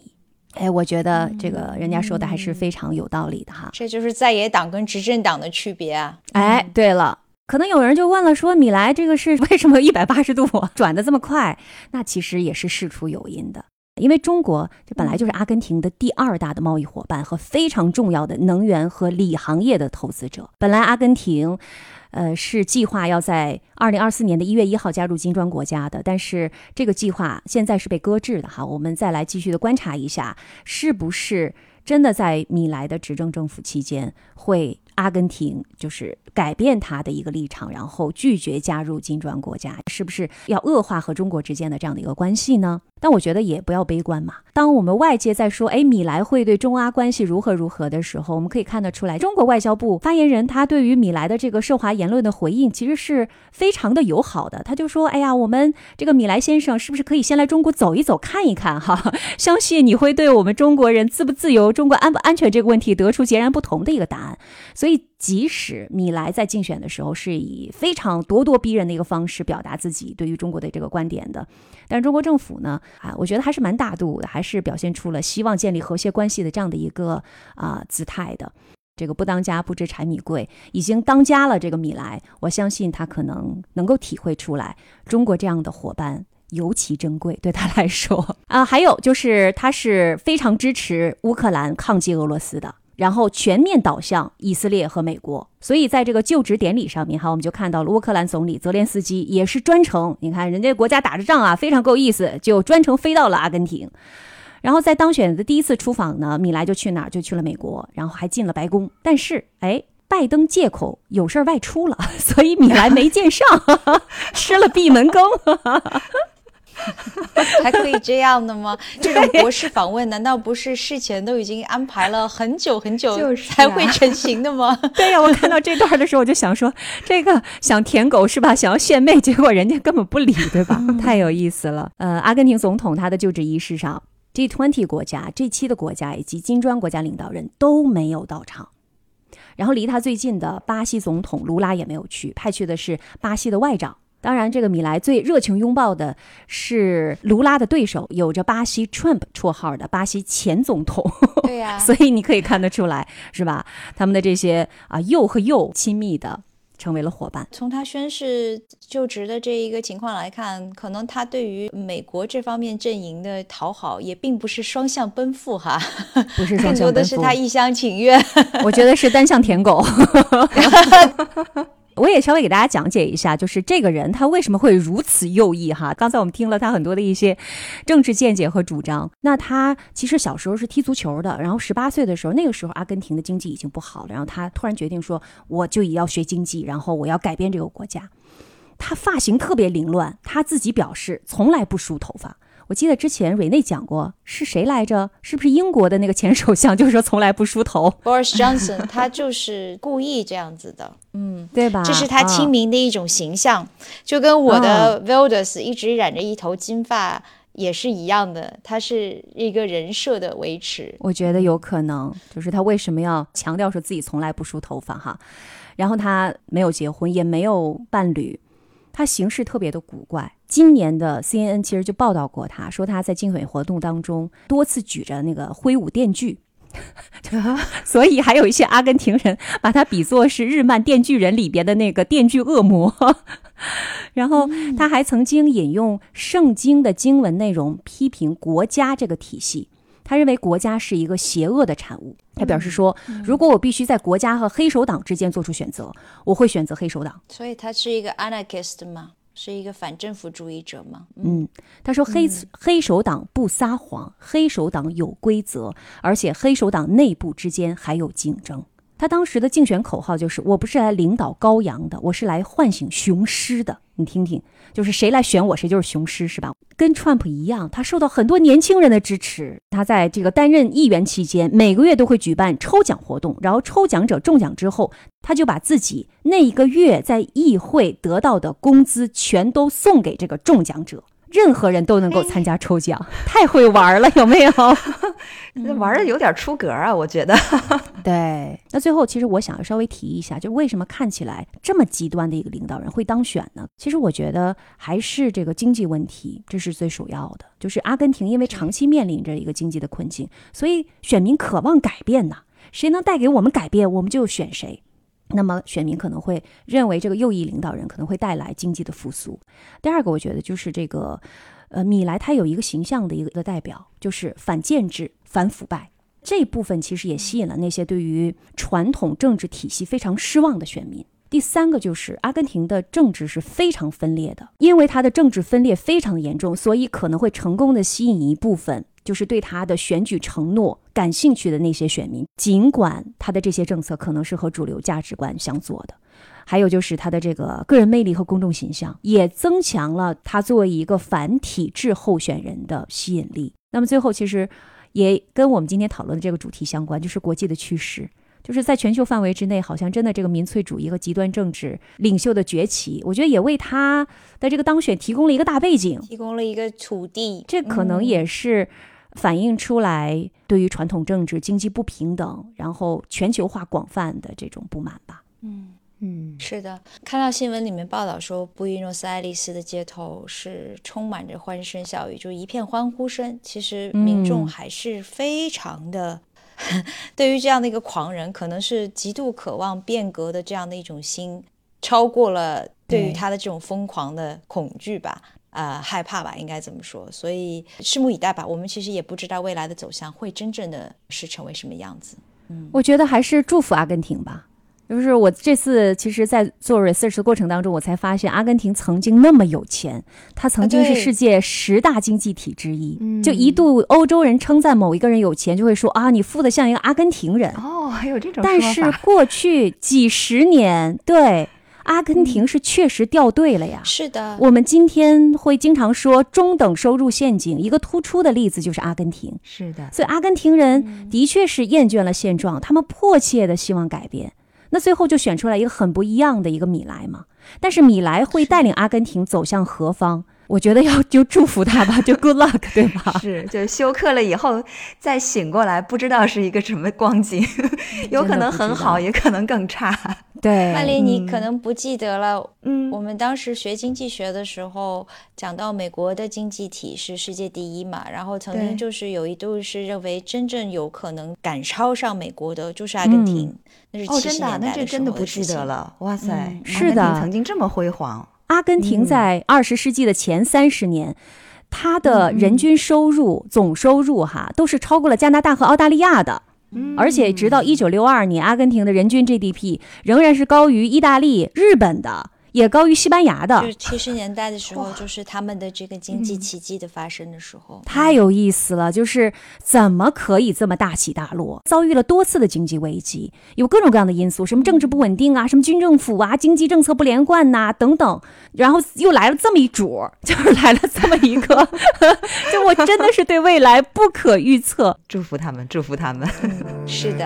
哎，我觉得这个人家说的还是非常有道理的哈。这就是在野党跟执政党的区别啊。哎，对了。可能有人就问了，说米莱这个是为什么一百八十度 转的这么快？那其实也是事出有因的，因为中国这本来就是阿根廷的第二大的贸易伙伴和非常重要的能源和锂行业的投资者。本来阿根廷，呃，是计划要在二零二四年的一月一号加入金砖国家的，但是这个计划现在是被搁置的哈。我们再来继续的观察一下，是不是真的在米莱的执政政府期间会。阿根廷就是改变他的一个立场，然后拒绝加入金砖国家，是不是要恶化和中国之间的这样的一个关系呢？但我觉得也不要悲观嘛。当我们外界在说，哎，米莱会对中阿关系如何如何的时候，我们可以看得出来，中国外交部发言人他对于米莱的这个涉华言论的回应，其实是非常的友好的。他就说，哎呀，我们这个米莱先生是不是可以先来中国走一走，看一看哈？相信你会对我们中国人自不自由、中国安不安全这个问题得出截然不同的一个答案。所，所以即使米莱在竞选的时候是以非常咄咄逼人的一个方式表达自己对于中国的这个观点的，但是中国政府呢，啊，我觉得还是蛮大度的，还是表现出了希望建立和谐关系的这样的一个啊、姿态的。这个不当家不知柴米贵，已经当家了。这个米莱，我相信他可能能够体会出来，中国这样的伙伴尤其珍贵，对他来说 啊。还有就是，他是非常支持乌克兰抗击俄罗斯的。然后全面倒向以色列和美国，所以在这个就职典礼上面哈，我们就看到了乌克兰总理泽连斯基也是专程，你看人家国家打着仗啊，非常够意思，就专程飞到了阿根廷。然后在当选的第一次出访呢，米莱就去哪儿？就去了美国，然后还进了白宫。但是哎，拜登借口有事儿外出了，所以米莱没见上，吃了闭门羹。还可以这样的吗？这种国事访问难道不是事前都已经安排了很久很久才会成型的吗？对呀、我看到这段的时候，我就想说，这个想舔狗是吧？想要献媚，结果人家根本不理，对吧？太有意思了。呃，阿根廷总统他的就职仪式上，G20 国家、G7 的国家以及金砖国家领导人都没有到场。然后离他最近的巴西总统卢拉也没有去，派去的是巴西的外长。当然，这个米莱最热情拥抱的是卢拉的对手，有着巴西 Trump 绰号的巴西前总统。对呀、所以你可以看得出来，是吧？他们的这些啊右和右亲密的成为了伙伴。从他宣誓就职的这一个情况来看，可能他对于美国这方面阵营的讨好也并不是双向奔赴哈，不是双更多的是他一厢情愿。我觉得是单向舔狗。我也稍微给大家讲解一下，就是这个人他为什么会如此右翼哈？刚才我们听了他很多的一些政治见解和主张。那他其实小时候是踢足球的，然后十八岁的时候，那个时候阿根廷的经济已经不好了，然后他突然决定说，我就也要学经济，然后我要改变这个国家。他发型特别凌乱，他自己表示从来不梳头发。我记得之前瑞内讲过，是谁来着？是不是英国的那个前首相？就是说从来不梳头，Boris Johnson 他就是故意这样子的，嗯，对吧？这是他亲啊民的一种形象，就跟我的 Vildus 一直染着一头金发也是一样的，他是一个人设的维持。我觉得有可能，就是他为什么要强调说自己从来不梳头发哈？然后他没有结婚，也没有伴侣，他行事特别的古怪。今年的 CNN 其实就报道过他，说他在竞选活动当中多次举着那个挥舞电锯。所以还有一些阿根廷人把他比作是日漫《电锯人》里边的那个电锯恶魔。然后他还曾经引用圣经的经文内容批评国家这个体系，他认为国家是一个邪恶的产物。他表示说，如果我必须在国家和黑手党之间做出选择，我会选择黑手党。所以他是一个 anarchist 吗，是一个反政府主义者吗。嗯，他说黑、黑手党不撒谎，黑手党有规则，而且黑手党内部之间还有竞争。他当时的竞选口号就是：“我不是来领导羔羊的，我是来唤醒雄狮的。”你听听，就是谁来选我，谁就是雄狮，是吧？跟 Trump 一样，他受到很多年轻人的支持。他在这个担任议员期间，每个月都会举办抽奖活动，然后抽奖者中奖之后，他就把自己那一个月在议会得到的工资全都送给这个中奖者。任何人都能够参加抽奖，太会玩了，有没有？这玩的有点出格啊，我觉得。对，那最后其实我想要稍微提一下，就为什么看起来这么极端的一个领导人会当选呢？其实我觉得还是这个经济问题，这是最首要的。就是阿根廷因为长期面临着一个经济的困境，所以选民渴望改变呐。谁能带给我们改变，我们就选谁。那么选民可能会认为这个右翼领导人可能会带来经济的复苏。第二个，我觉得就是这个，呃，米莱他有一个形象的一个代表，就是反建制、反腐败。这部分其实也吸引了那些对于传统政治体系非常失望的选民。第三个就是阿根廷的政治是非常分裂的，因为它的政治分裂非常的严重，所以可能会成功的吸引一部分就是对他的选举承诺感兴趣的那些选民，尽管他的这些政策可能是和主流价值观相左的。还有就是他的这个个人魅力和公众形象，也增强了他作为一个反体制候选人的吸引力。那么最后，其实也跟我们今天讨论的这个主题相关，就是国际的趋势。就是在全球范围之内，好像真的这个民粹主义和极端政治领袖的崛起，我觉得也为他的这个当选提供了一个大背景。提供了一个土地，这可能也是反映出来对于传统政治、经济不平等，然后全球化广泛的这种不满吧。嗯。嗯，是的，看到新闻里面报道说，布宜诺斯艾利斯的街头是充满着欢声笑语，就一片欢呼声。其实民众嗯还是非常的，对于这样的一个狂人，可能是极度渴望变革的这样的一种心，超过了对于他的这种疯狂的恐惧吧。呃，害怕吧，应该怎么说。所以拭目以待吧。我们其实也不知道未来的走向会真正的是成为什么样子。嗯我觉得还是祝福阿根廷吧。就是我这次其实，在做 research 的过程当中，我才发现阿根廷曾经那么有钱，它曾经是世界十大经济体之一。嗯就一度欧洲人称赞某一个人有钱，就会说啊，你富的像一个阿根廷人。哦，还有这种但是。过去几十年，对阿根廷是确实掉队了呀。是的，我们今天会经常说中等收入陷阱，一个突出的例子就是阿根廷。是的，所以阿根廷人的确是厌倦了现状，他们迫切的希望改变。那最后就选出来一个很不一样的一个米莱嘛。但是米莱会带领阿根廷走向何方？我觉得要就祝福他吧，就 good luck，对吧？是，就休克了以后再醒过来，不知道是一个什么光景，有可能很好，也可能更差。对，曼丽，你可能不记得了。嗯，我们当时学经济学的时候，讲到美国的经济体是世界第一嘛，然后曾经就是有一度是认为真正有可能赶超上美国的，就是阿根廷，那是七十年代的那这真的不记得了。哇塞，是的，曾经这么辉煌。阿根廷在二十世纪的前三十年，它的人均收入总收入哈都是超过了加拿大和澳大利亚的。而且直到一九六二年，阿根廷的人均 GDP 仍然是高于意大利、日本的。也高于西班牙的。就是七十年代的时候，就是他们的这个经济奇迹的发生的时候，太有意思了。就是怎么可以这么大起大落？遭遇了多次的经济危机，有各种各样的因素，什么政治不稳定啊，什么军政府啊，经济政策不连贯呐，等等。然后又来了这么一主，就是来了这么一个，就我真的是对未来不可预测。祝福他们，祝福他们。是的。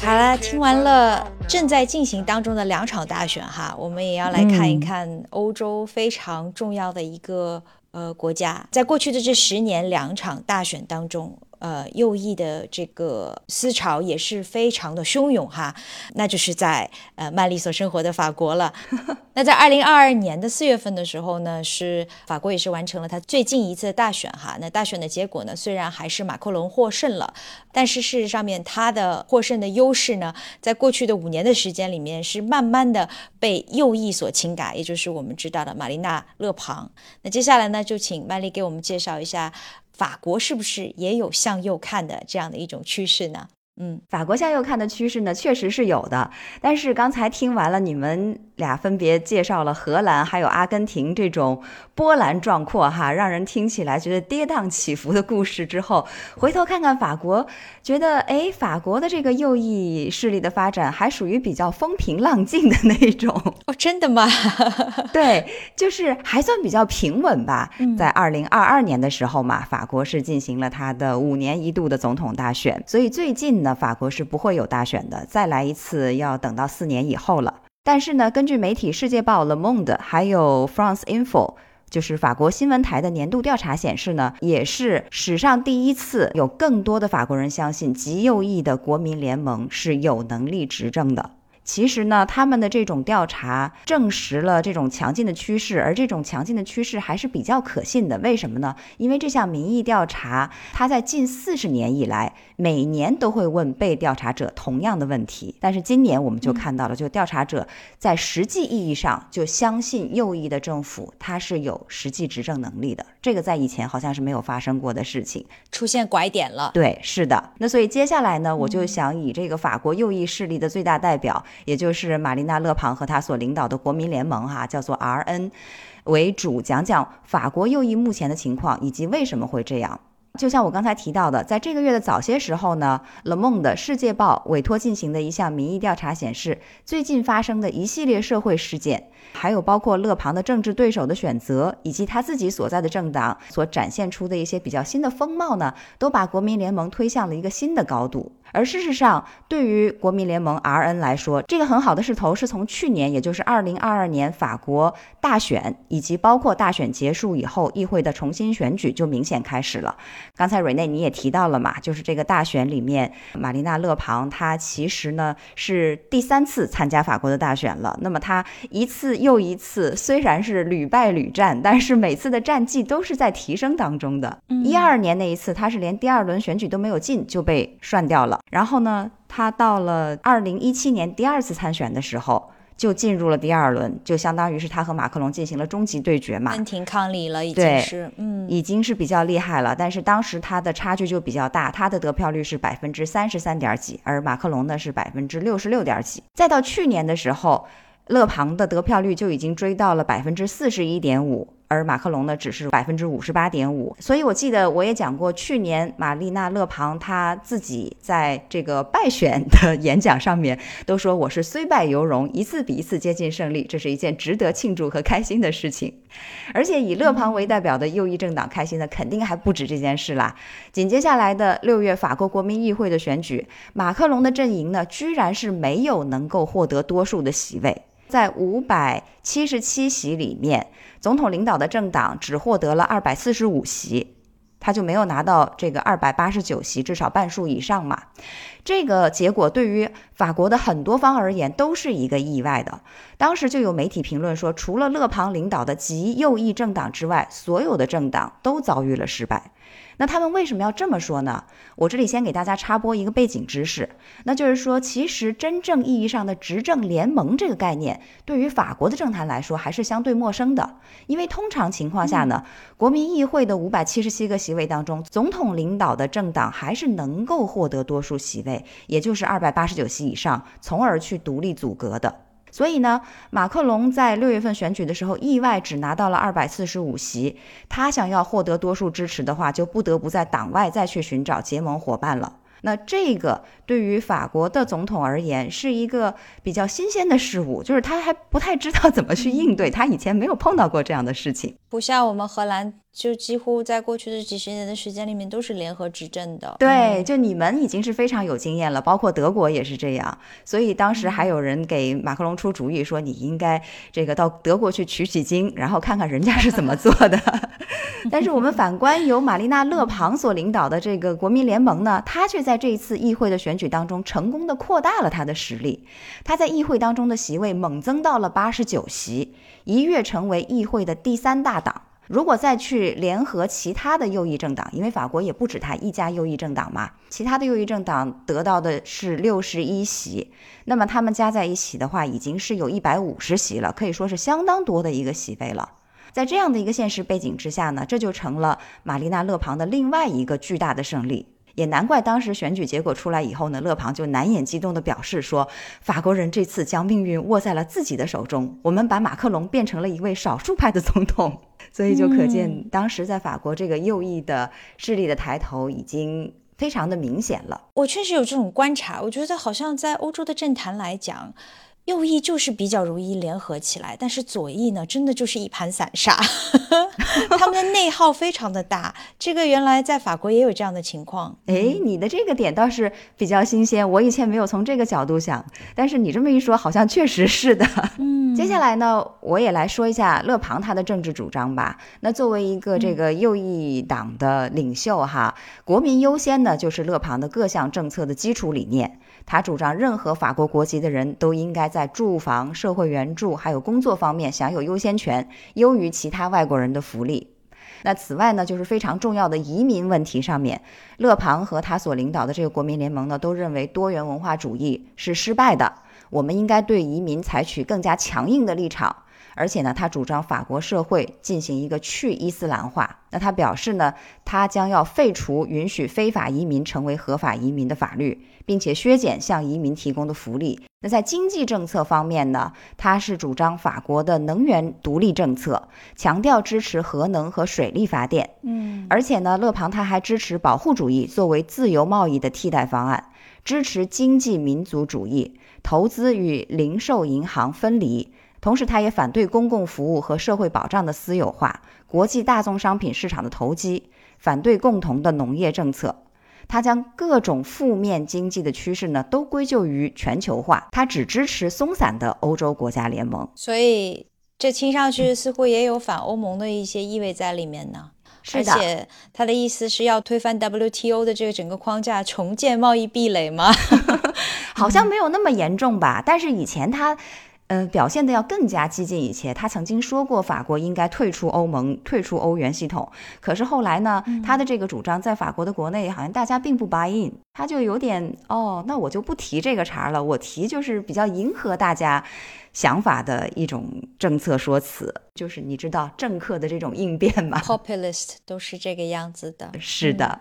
好了，听完了正在进行当中的两场大选哈，我们也要来看一看欧洲非常重要的一个呃国家，在过去的这十年两场大选当中。呃，右翼的这个思潮也是非常的汹涌哈，那就是在呃曼丽所生活的法国了。那在二零二二年的四月份的时候呢，是法国也是完成了它最近一次的大选哈。那大选的结果呢，虽然还是马克龙获胜了，但是事实上面他的获胜的优势呢，在过去的五年的时间里面是慢慢的被右翼所侵改，也就是我们知道的玛丽娜勒庞。那接下来呢，就请曼丽给我们介绍一下。法国是不是也有向右看的这样的一种趋势呢？嗯，法国向右看的趋势呢，确实是有的。但是刚才听完了你们。俩分别介绍了荷兰还有阿根廷这种波澜壮阔哈，让人听起来觉得跌宕起伏的故事之后，回头看看法国，觉得哎，法国的这个右翼势力的发展还属于比较风平浪静的那种哦，真的吗？对，就是还算比较平稳吧。在二零二二年的时候嘛，法国是进行了它的五年一度的总统大选，所以最近呢，法国是不会有大选的，再来一次要等到四年以后了。但是呢，根据媒体《世界报》Le Monde 还有 France Info，就是法国新闻台的年度调查显示呢，也是史上第一次有更多的法国人相信极右翼的国民联盟是有能力执政的。其实呢，他们的这种调查证实了这种强劲的趋势，而这种强劲的趋势还是比较可信的。为什么呢？因为这项民意调查，它在近四十年以来，每年都会问被调查者同样的问题。但是今年我们就看到了，就调查者在实际意义上就相信右翼的政府它是有实际执政能力的。这个在以前好像是没有发生过的事情，出现拐点了。对，是的。那所以接下来呢，我就想以这个法国右翼势力的最大代表。也就是玛丽娜·勒庞和他所领导的国民联盟，哈，叫做 RN，为主讲讲法国右翼目前的情况以及为什么会这样。就像我刚才提到的，在这个月的早些时候呢，《Le Monde》世界报委托进行的一项民意调查显示，最近发生的一系列社会事件，还有包括勒庞的政治对手的选择，以及他自己所在的政党所展现出的一些比较新的风貌呢，都把国民联盟推向了一个新的高度。而事实上，对于国民联盟 RN 来说，这个很好的势头是从去年，也就是二零二二年法国大选，以及包括大选结束以后议会的重新选举就明显开始了。刚才瑞内你也提到了嘛，就是这个大选里面，玛丽娜勒庞她其实呢是第三次参加法国的大选了。那么她一次又一次，虽然是屡败屡战，但是每次的战绩都是在提升当中的。一二年那一次，她是连第二轮选举都没有进就被涮掉了。然后呢，他到了二零一七年第二次参选的时候，就进入了第二轮，就相当于是他和马克龙进行了终极对决嘛。分庭抗礼了，已经是，嗯，已经是比较厉害了。但是当时他的差距就比较大，他的得票率是百分之三十三点几，而马克龙呢是百分之六十六点几。再到去年的时候，勒庞的得票率就已经追到了百分之四十一点五。而马克龙呢只是百分之五十八点五。所以我记得我也讲过，去年玛丽娜勒庞她自己在这个败选的 演讲上面都说我是虽败犹荣，一次比一次接近胜利，这是一件值得庆祝和开心的事情。而且以勒庞为代表的右翼政党开心的肯定还不止这件事啦。紧接下来的六月法国国民议会的选举，马克龙的阵营呢居然是没有能够获得多数的席位。在五百七十七席里面，总统领导的政党只获得了二百四十五席，他就没有拿到这个二百八十九席，至少半数以上嘛。这个结果对于法国的很多方而言都是一个意外的。当时就有媒体评论说，除了勒庞领导的极右翼政党之外，所有的政党都遭遇了失败。那他们为什么要这么说呢？我这里先给大家插播一个背景知识，那就是说，其实真正意义上的执政联盟这个概念，对于法国的政坛来说还是相对陌生的。因为通常情况下呢，国民议会的五百七十七个席位当中，总统领导的政党还是能够获得多数席位，也就是二百八十九席以上，从而去独立组阁的。所以呢，马克龙在六月份选举的时候，意外只拿到了二百四十五席。他想要获得多数支持的话，就不得不在党外再去寻找结盟伙伴了。那这个对于法国的总统而言，是一个比较新鲜的事物，就是他还不太知道怎么去应对，他以前没有碰到过这样的事情，不像我们荷兰。就几乎在过去的几十年的时间里面都是联合执政的。对，就你们已经是非常有经验了，包括德国也是这样。所以当时还有人给马克龙出主意，说你应该这个到德国去取取经，然后看看人家是怎么做的。但是我们反观由玛丽娜勒庞所领导的这个国民联盟呢，他却在这一次议会的选举当中成功的扩大了他的实力。他在议会当中的席位猛增到了八十九席，一跃成为议会的第三大党。如果再去联合其他的右翼政党，因为法国也不止他一家右翼政党嘛，其他的右翼政党得到的是六十一席，那么他们加在一起的话，已经是有一百五十席了，可以说是相当多的一个席位了。在这样的一个现实背景之下呢，这就成了玛丽娜勒庞的另外一个巨大的胜利。也难怪当时选举结果出来以后呢，勒庞就难掩激动地表示说：“法国人这次将命运握在了自己的手中，我们把马克龙变成了一位少数派的总统。”所以就可见，当时在法国这个右翼的势力的抬头已经非常的明显了。我确实有这种观察，我觉得好像在欧洲的政坛来讲。右翼就是比较容易联合起来，但是左翼呢，真的就是一盘散沙，他们的内耗非常的大。这个原来在法国也有这样的情况。哎，你的这个点倒是比较新鲜，我以前没有从这个角度想，但是你这么一说，好像确实是的。嗯，接下来呢，我也来说一下勒庞他的政治主张吧。那作为一个这个右翼党的领袖哈，国民优先呢，就是勒庞的各项政策的基础理念。他主张任何法国国籍的人都应该在在住房、社会援助还有工作方面享有优先权，优于其他外国人的福利。那此外呢，就是非常重要的移民问题上面，勒庞和他所领导的这个国民联盟呢，都认为多元文化主义是失败的，我们应该对移民采取更加强硬的立场。而且呢，他主张法国社会进行一个去伊斯兰化。那他表示呢，他将要废除允许非法移民成为合法移民的法律，并且削减向移民提供的福利。那在经济政策方面呢，他是主张法国的能源独立政策，强调支持核能和水力发电。嗯，而且呢，勒庞他还支持保护主义作为自由贸易的替代方案，支持经济民族主义，投资与零售银行分离。同时，他也反对公共服务和社会保障的私有化、国际大宗商品市场的投机，反对共同的农业政策。他将各种负面经济的趋势呢，都归咎于全球化。他只支持松散的欧洲国家联盟。所以，这听上去似乎也有反欧盟的一些意味在里面呢。是的。而且，他的意思是要推翻 WTO 的这个整个框架，重建贸易壁垒吗？好像没有那么严重吧。但是以前他。嗯，表现的要更加激进一些。他曾经说过，法国应该退出欧盟，退出欧元系统。可是后来呢，他的这个主张在法国的国内好像大家并不 buy in，他就有点哦，那我就不提这个茬了。我提就是比较迎合大家想法的一种政策说辞，就是你知道政客的这种应变嘛？Populist 都是这个样子的。是的。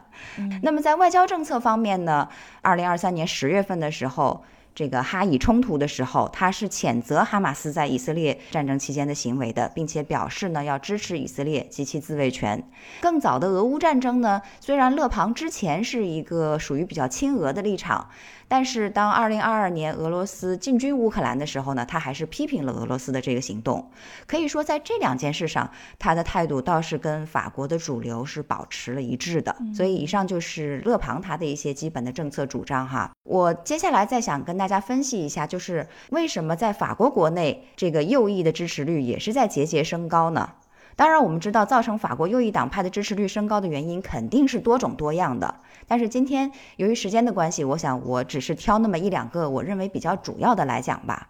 那么在外交政策方面呢，二零二三年十月份的时候。这个哈以冲突的时候，他是谴责哈马斯在以色列战争期间的行为的，并且表示呢要支持以色列及其自卫权。更早的俄乌战争呢，虽然勒庞之前是一个属于比较亲俄的立场。但是，当二零二二年俄罗斯进军乌克兰的时候呢，他还是批评了俄罗斯的这个行动。可以说，在这两件事上，他的态度倒是跟法国的主流是保持了一致的。所以，以上就是勒庞他的一些基本的政策主张哈。我接下来再想跟大家分析一下，就是为什么在法国国内这个右翼的支持率也是在节节升高呢？当然，我们知道造成法国右翼党派的支持率升高的原因肯定是多种多样的。但是今天由于时间的关系，我想我只是挑那么一两个我认为比较主要的来讲吧。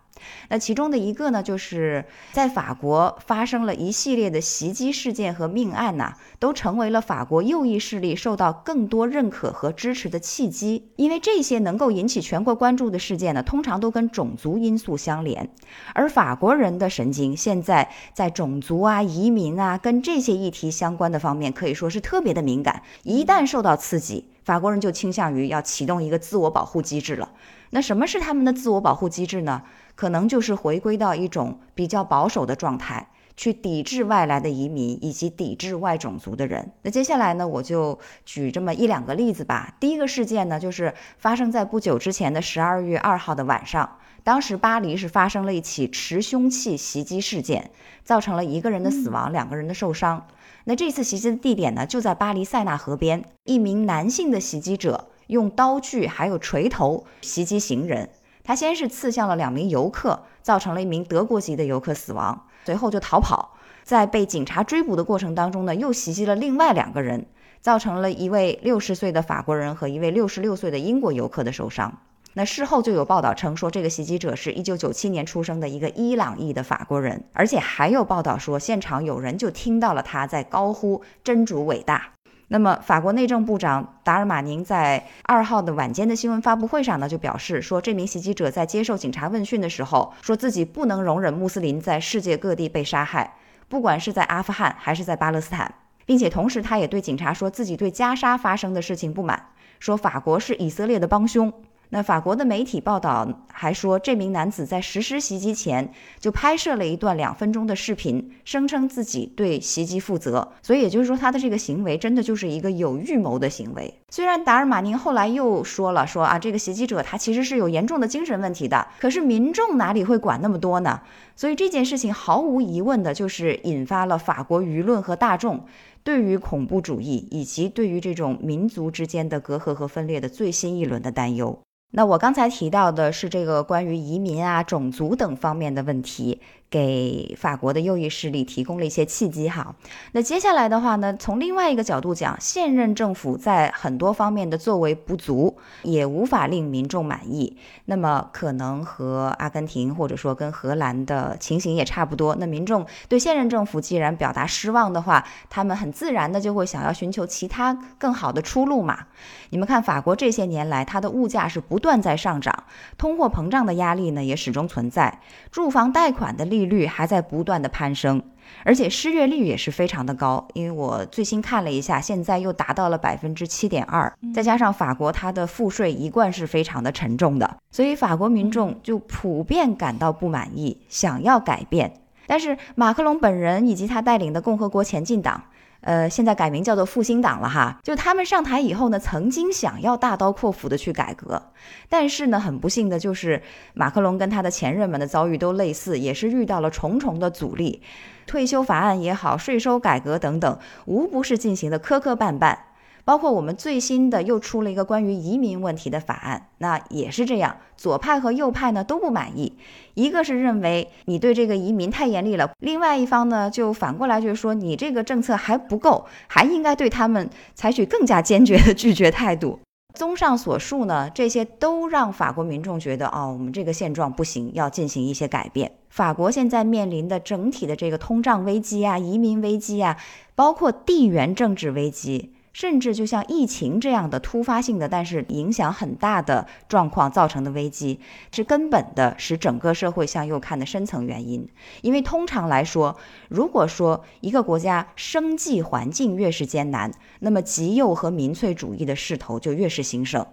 那其中的一个呢，就是在法国发生了一系列的袭击事件和命案呐，都成为了法国右翼势力受到更多认可和支持的契机。因为这些能够引起全国关注的事件呢，通常都跟种族因素相连，而法国人的神经现在在种族啊、移民啊跟这些议题相关的方面可以说是特别的敏感。一旦受到刺激，法国人就倾向于要启动一个自我保护机制了。那什么是他们的自我保护机制呢？可能就是回归到一种比较保守的状态，去抵制外来的移民以及抵制外种族的人。那接下来呢，我就举这么一两个例子吧。第一个事件呢，就是发生在不久之前的十二月二号的晚上，当时巴黎是发生了一起持凶器袭击事件，造成了一个人的死亡，两个人的受伤。那这次袭击的地点呢，就在巴黎塞纳河边，一名男性的袭击者用刀具还有锤头袭击行人。他先是刺向了两名游客，造成了一名德国籍的游客死亡，随后就逃跑。在被警察追捕的过程当中呢，又袭击了另外两个人，造成了一位六十岁的法国人和一位六十六岁的英国游客的受伤。那事后就有报道称说，这个袭击者是一九九七年出生的一个伊朗裔的法国人，而且还有报道说，现场有人就听到了他在高呼“真主伟大”。那么，法国内政部长达尔马宁在二号的晚间的新闻发布会上呢，就表示说，这名袭击者在接受警察问讯的时候，说自己不能容忍穆斯林在世界各地被杀害，不管是在阿富汗还是在巴勒斯坦，并且同时他也对警察说自己对加沙发生的事情不满，说法国是以色列的帮凶。那法国的媒体报道还说，这名男子在实施袭击前就拍摄了一段两分钟的视频，声称自己对袭击负责。所以也就是说，他的这个行为真的就是一个有预谋的行为。虽然达尔马宁后来又说了，说啊，这个袭击者他其实是有严重的精神问题的，可是民众哪里会管那么多呢？所以这件事情毫无疑问的就是引发了法国舆论和大众对于恐怖主义以及对于这种民族之间的隔阂和分裂的最新一轮的担忧。那我刚才提到的是这个关于移民啊、种族等方面的问题。给法国的右翼势力提供了一些契机哈。那接下来的话呢，从另外一个角度讲，现任政府在很多方面的作为不足，也无法令民众满意。那么可能和阿根廷或者说跟荷兰的情形也差不多。那民众对现任政府既然表达失望的话，他们很自然的就会想要寻求其他更好的出路嘛。你们看，法国这些年来，它的物价是不断在上涨，通货膨胀的压力呢也始终存在，住房贷款的利。利率还在不断的攀升，而且失业率也是非常的高。因为我最新看了一下，现在又达到了百分之七点二，再加上法国它的赋税一贯是非常的沉重的，所以法国民众就普遍感到不满意，想要改变。但是马克龙本人以及他带领的共和国前进党。呃，现在改名叫做复兴党了哈。就他们上台以后呢，曾经想要大刀阔斧的去改革，但是呢，很不幸的就是马克龙跟他的前任们的遭遇都类似，也是遇到了重重的阻力。退休法案也好，税收改革等等，无不是进行的磕磕绊绊。包括我们最新的又出了一个关于移民问题的法案，那也是这样，左派和右派呢都不满意，一个是认为你对这个移民太严厉了，另外一方呢就反过来就是说你这个政策还不够，还应该对他们采取更加坚决的拒绝态度。综上所述呢，这些都让法国民众觉得哦，我们这个现状不行，要进行一些改变。法国现在面临的整体的这个通胀危机啊、移民危机啊，包括地缘政治危机。甚至就像疫情这样的突发性的，但是影响很大的状况造成的危机，是根本的使整个社会向右看的深层原因。因为通常来说，如果说一个国家生计环境越是艰难，那么极右和民粹主义的势头就越是兴盛。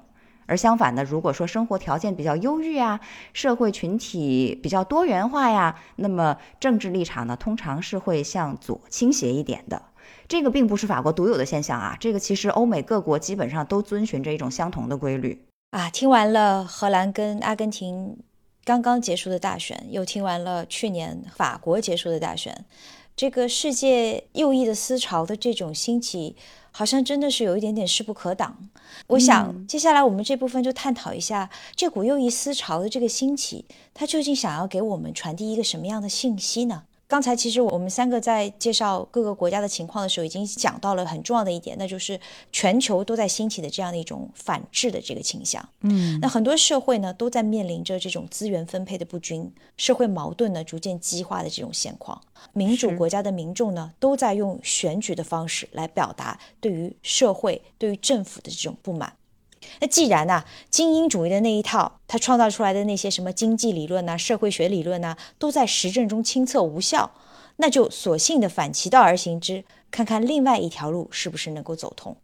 而相反的，如果说生活条件比较优越啊，社会群体比较多元化呀，那么政治立场呢，通常是会向左倾斜一点的。这个并不是法国独有的现象啊，这个其实欧美各国基本上都遵循着一种相同的规律啊。听完了荷兰跟阿根廷刚刚结束的大选，又听完了去年法国结束的大选，这个世界右翼的思潮的这种兴起。好像真的是有一点点势不可挡。我想接下来我们这部分就探讨一下这股右翼思潮的这个兴起，它究竟想要给我们传递一个什么样的信息呢？刚才其实我们三个在介绍各个国家的情况的时候，已经讲到了很重要的一点，那就是全球都在兴起的这样的一种反制的这个倾向。嗯，那很多社会呢都在面临着这种资源分配的不均、社会矛盾呢逐渐激化的这种现况。民主国家的民众呢都在用选举的方式来表达对于社会、对于政府的这种不满。那既然呢，精英主义的那一套，他创造出来的那些什么经济理论呐、社会学理论呐，都在实证中亲测无效，那就索性的反其道而行之，看看另外一条路是不是能够走通。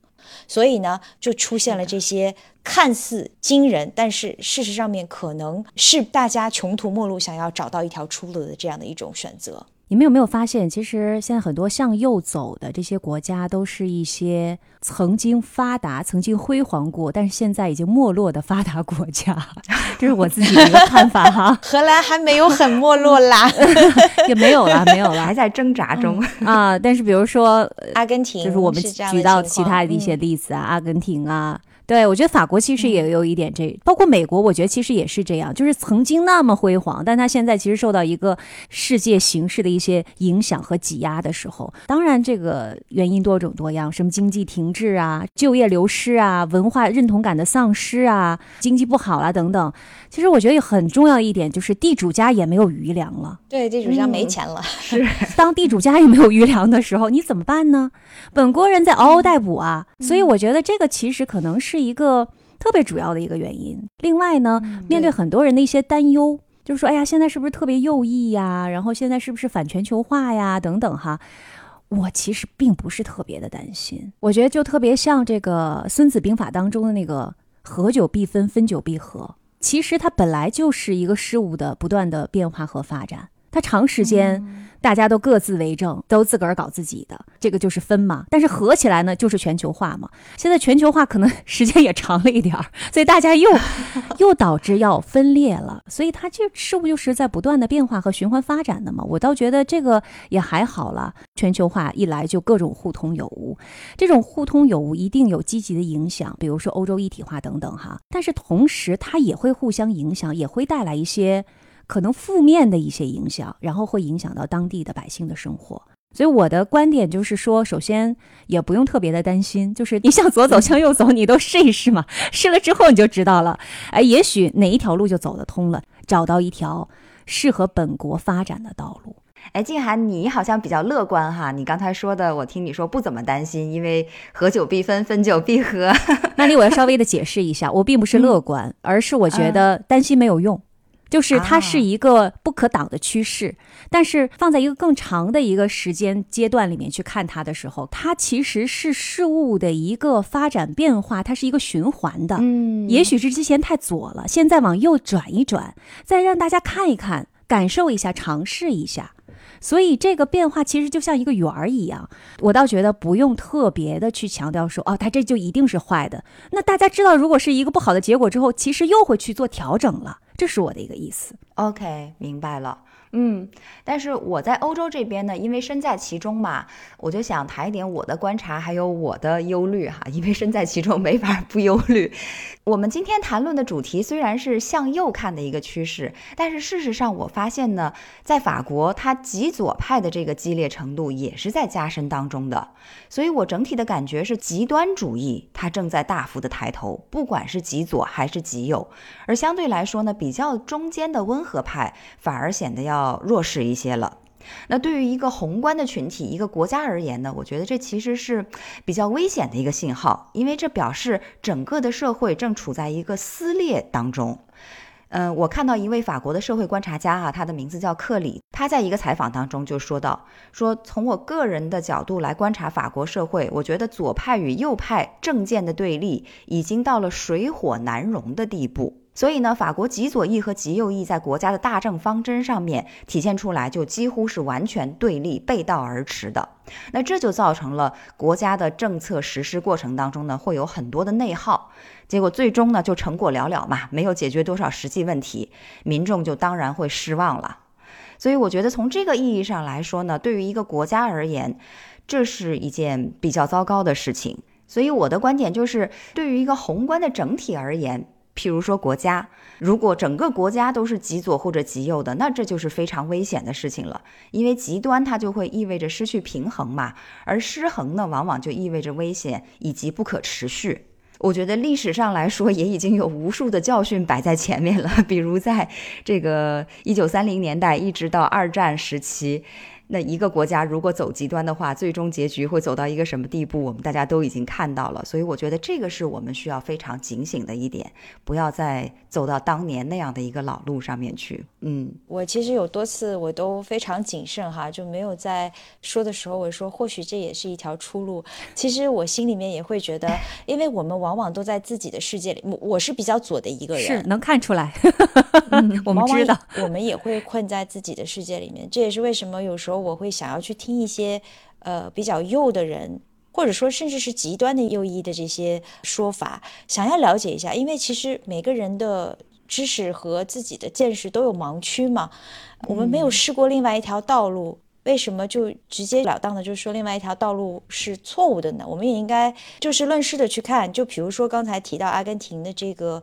所以呢，就出现了这些看似惊人，但是事实上面可能是大家穷途末路，想要找到一条出路的这样的一种选择。你们有没有发现，其实现在很多向右走的这些国家，都是一些曾经发达、曾经辉煌过，但是现在已经没落的发达国家。这是我自己的一个看法哈。荷兰还没有很没落啦，也没有了，没有了，还在挣扎中啊。但是比如说阿根廷，就是我们举到其他的一些例子啊，阿根廷啊。对，我觉得法国其实也有一点这，包括美国，我觉得其实也是这样，就是曾经那么辉煌，但它现在其实受到一个世界形势的一些影响和挤压的时候，当然这个原因多种多样，什么经济停滞啊、就业流失啊、文化认同感的丧失啊、经济不好啊等等。其实我觉得很重要一点就是地主家也没有余粮了，对，地主家没钱了。是，当地主家也没有余粮的时候，你怎么办呢？本国人在嗷嗷待哺啊，所以我觉得这个其实可能是一个特别主要的一个原因。另外呢，面对很多人的一些担忧，就是说，哎呀，现在是不是特别右翼呀？然后现在是不是反全球化呀？等等哈，我其实并不是特别的担心。我觉得就特别像这个《孙子兵法》当中的那个“合久必分，分久必合”，其实它本来就是一个事物的不断的变化和发展，它长时间。大家都各自为政，都自个儿搞自己的，这个就是分嘛。但是合起来呢，就是全球化嘛。现在全球化可能时间也长了一点儿，所以大家又 又导致要分裂了。所以它这事物就是在不断的变化和循环发展的嘛。我倒觉得这个也还好了。全球化一来就各种互通有无，这种互通有无一定有积极的影响，比如说欧洲一体化等等哈。但是同时它也会互相影响，也会带来一些。可能负面的一些影响，然后会影响到当地的百姓的生活。所以我的观点就是说，首先也不用特别的担心，就是你向左走，向右走，你都试一试嘛。试了之后你就知道了，哎，也许哪一条路就走得通了，找到一条适合本国发展的道路。哎，静涵，你好像比较乐观哈。你刚才说的，我听你说不怎么担心，因为合久必分，分久必合。那里我要稍微的解释一下，我并不是乐观，而是我觉得担心没有用。就是它是一个不可挡的趋势，但是放在一个更长的一个时间阶段里面去看它的时候，它其实是事物的一个发展变化，它是一个循环的。嗯，也许是之前太左了，现在往右转一转，再让大家看一看，感受一下，尝试一下。所以这个变化其实就像一个圆儿一样，我倒觉得不用特别的去强调说，哦，它这就一定是坏的。那大家知道，如果是一个不好的结果之后，其实又会去做调整了。这是我的一个意思。OK，明白了。嗯，但是我在欧洲这边呢，因为身在其中嘛，我就想谈一点我的观察，还有我的忧虑哈。因为身在其中，没法不忧虑。我们今天谈论的主题虽然是向右看的一个趋势，但是事实上我发现呢，在法国，它极左派的这个激烈程度也是在加深当中的。所以我整体的感觉是，极端主义它正在大幅的抬头，不管是极左还是极右。而相对来说呢，比较中间的温和派反而显得要。要弱势一些了。那对于一个宏观的群体、一个国家而言呢，我觉得这其实是比较危险的一个信号，因为这表示整个的社会正处在一个撕裂当中。嗯，我看到一位法国的社会观察家啊，他的名字叫克里，他在一个采访当中就说到，说从我个人的角度来观察法国社会，我觉得左派与右派政见的对立已经到了水火难容的地步。所以呢，法国极左翼和极右翼在国家的大政方针上面体现出来，就几乎是完全对立、背道而驰的。那这就造成了国家的政策实施过程当中呢，会有很多的内耗，结果最终呢就成果寥寥嘛，没有解决多少实际问题，民众就当然会失望了。所以我觉得从这个意义上来说呢，对于一个国家而言，这是一件比较糟糕的事情。所以我的观点就是，对于一个宏观的整体而言。譬如说，国家如果整个国家都是极左或者极右的，那这就是非常危险的事情了。因为极端它就会意味着失去平衡嘛，而失衡呢，往往就意味着危险以及不可持续。我觉得历史上来说，也已经有无数的教训摆在前面了，比如在这个一九三零年代一直到二战时期。那一个国家如果走极端的话，最终结局会走到一个什么地步？我们大家都已经看到了，所以我觉得这个是我们需要非常警醒的一点，不要再走到当年那样的一个老路上面去。嗯，我其实有多次我都非常谨慎哈，就没有在说的时候我说或许这也是一条出路。其实我心里面也会觉得，因为我们往往都在自己的世界里，我我是比较左的一个人，是能看出来，我们知道，我们也会困在自己的世界里面。这也是为什么有时候。我会想要去听一些，呃，比较右的人，或者说甚至是极端的右翼的这些说法，想要了解一下，因为其实每个人的知识和自己的见识都有盲区嘛。我们没有试过另外一条道路，为什么就直截了当的就说另外一条道路是错误的呢？我们也应该就事论事的去看。就比如说刚才提到阿根廷的这个，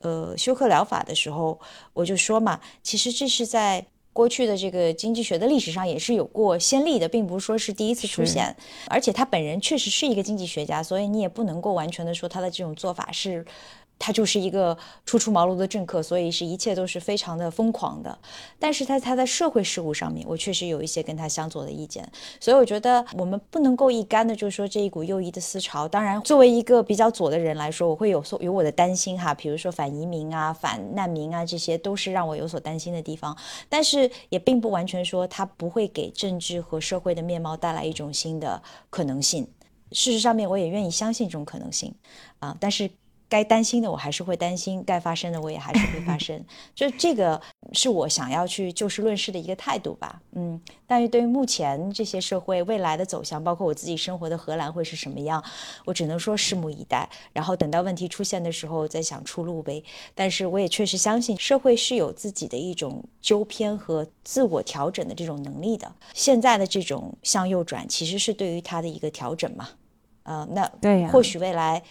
呃，休克疗法的时候，我就说嘛，其实这是在。过去的这个经济学的历史上也是有过先例的，并不是说是第一次出现，而且他本人确实是一个经济学家，所以你也不能够完全的说他的这种做法是。他就是一个初出茅庐的政客，所以是一切都是非常的疯狂的。但是他他在社会事务上面，我确实有一些跟他相左的意见。所以我觉得我们不能够一竿的就说这一股右翼的思潮。当然，作为一个比较左的人来说，我会有所有我的担心哈，比如说反移民啊、反难民啊，这些都是让我有所担心的地方。但是也并不完全说他不会给政治和社会的面貌带来一种新的可能性。事实上面，我也愿意相信这种可能性啊，但是。该担心的我还是会担心，该发生的我也还是会发生，就这个是我想要去就事论事的一个态度吧。嗯，但是对于目前这些社会未来的走向，包括我自己生活的荷兰会是什么样，我只能说拭目以待。然后等到问题出现的时候再想出路呗。但是我也确实相信社会是有自己的一种纠偏和自我调整的这种能力的。现在的这种向右转，其实是对于它的一个调整嘛。呃，那对呀，或许未来。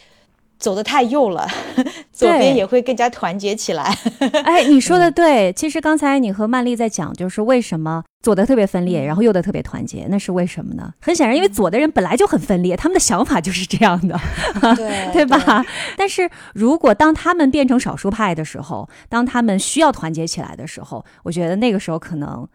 走得太右了，左边也会更加团结起来。哎，你说的对。其实刚才你和曼丽在讲，就是为什么左的特别分裂，然后右的特别团结，那是为什么呢？很显然，因为左的人本来就很分裂，他们的想法就是这样的，对对吧？但是如果当他们变成少数派的时候，当他们需要团结起来的时候，我觉得那个时候可能。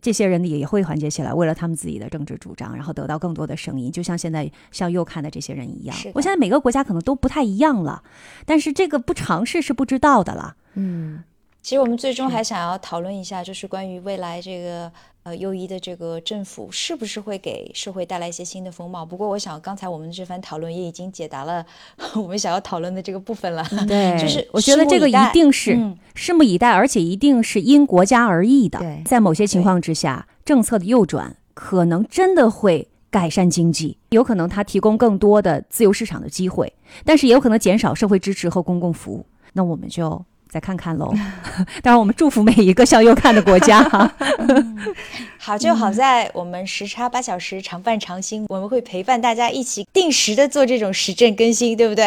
这些人也会团结起来，为了他们自己的政治主张，然后得到更多的声音，就像现在向右看的这些人一样。我现在每个国家可能都不太一样了，但是这个不尝试是不知道的了。嗯。其实我们最终还想要讨论一下，就是关于未来这个呃右翼的这个政府是不是会给社会带来一些新的风貌。不过，我想刚才我们这番讨论也已经解答了 我们想要讨论的这个部分了。对，就是我觉得这个一定是拭目以待，而且一定是因国家而异的。在某些情况之下，政策的右转可能真的会改善经济，有可能它提供更多的自由市场的机会，但是也有可能减少社会支持和公共服务。那我们就。再看看喽，当然我们祝福每一个向右看的国家。好就好在我们时差八小时，常伴常新，我们会陪伴大家一起定时的做这种时政更新，对不对？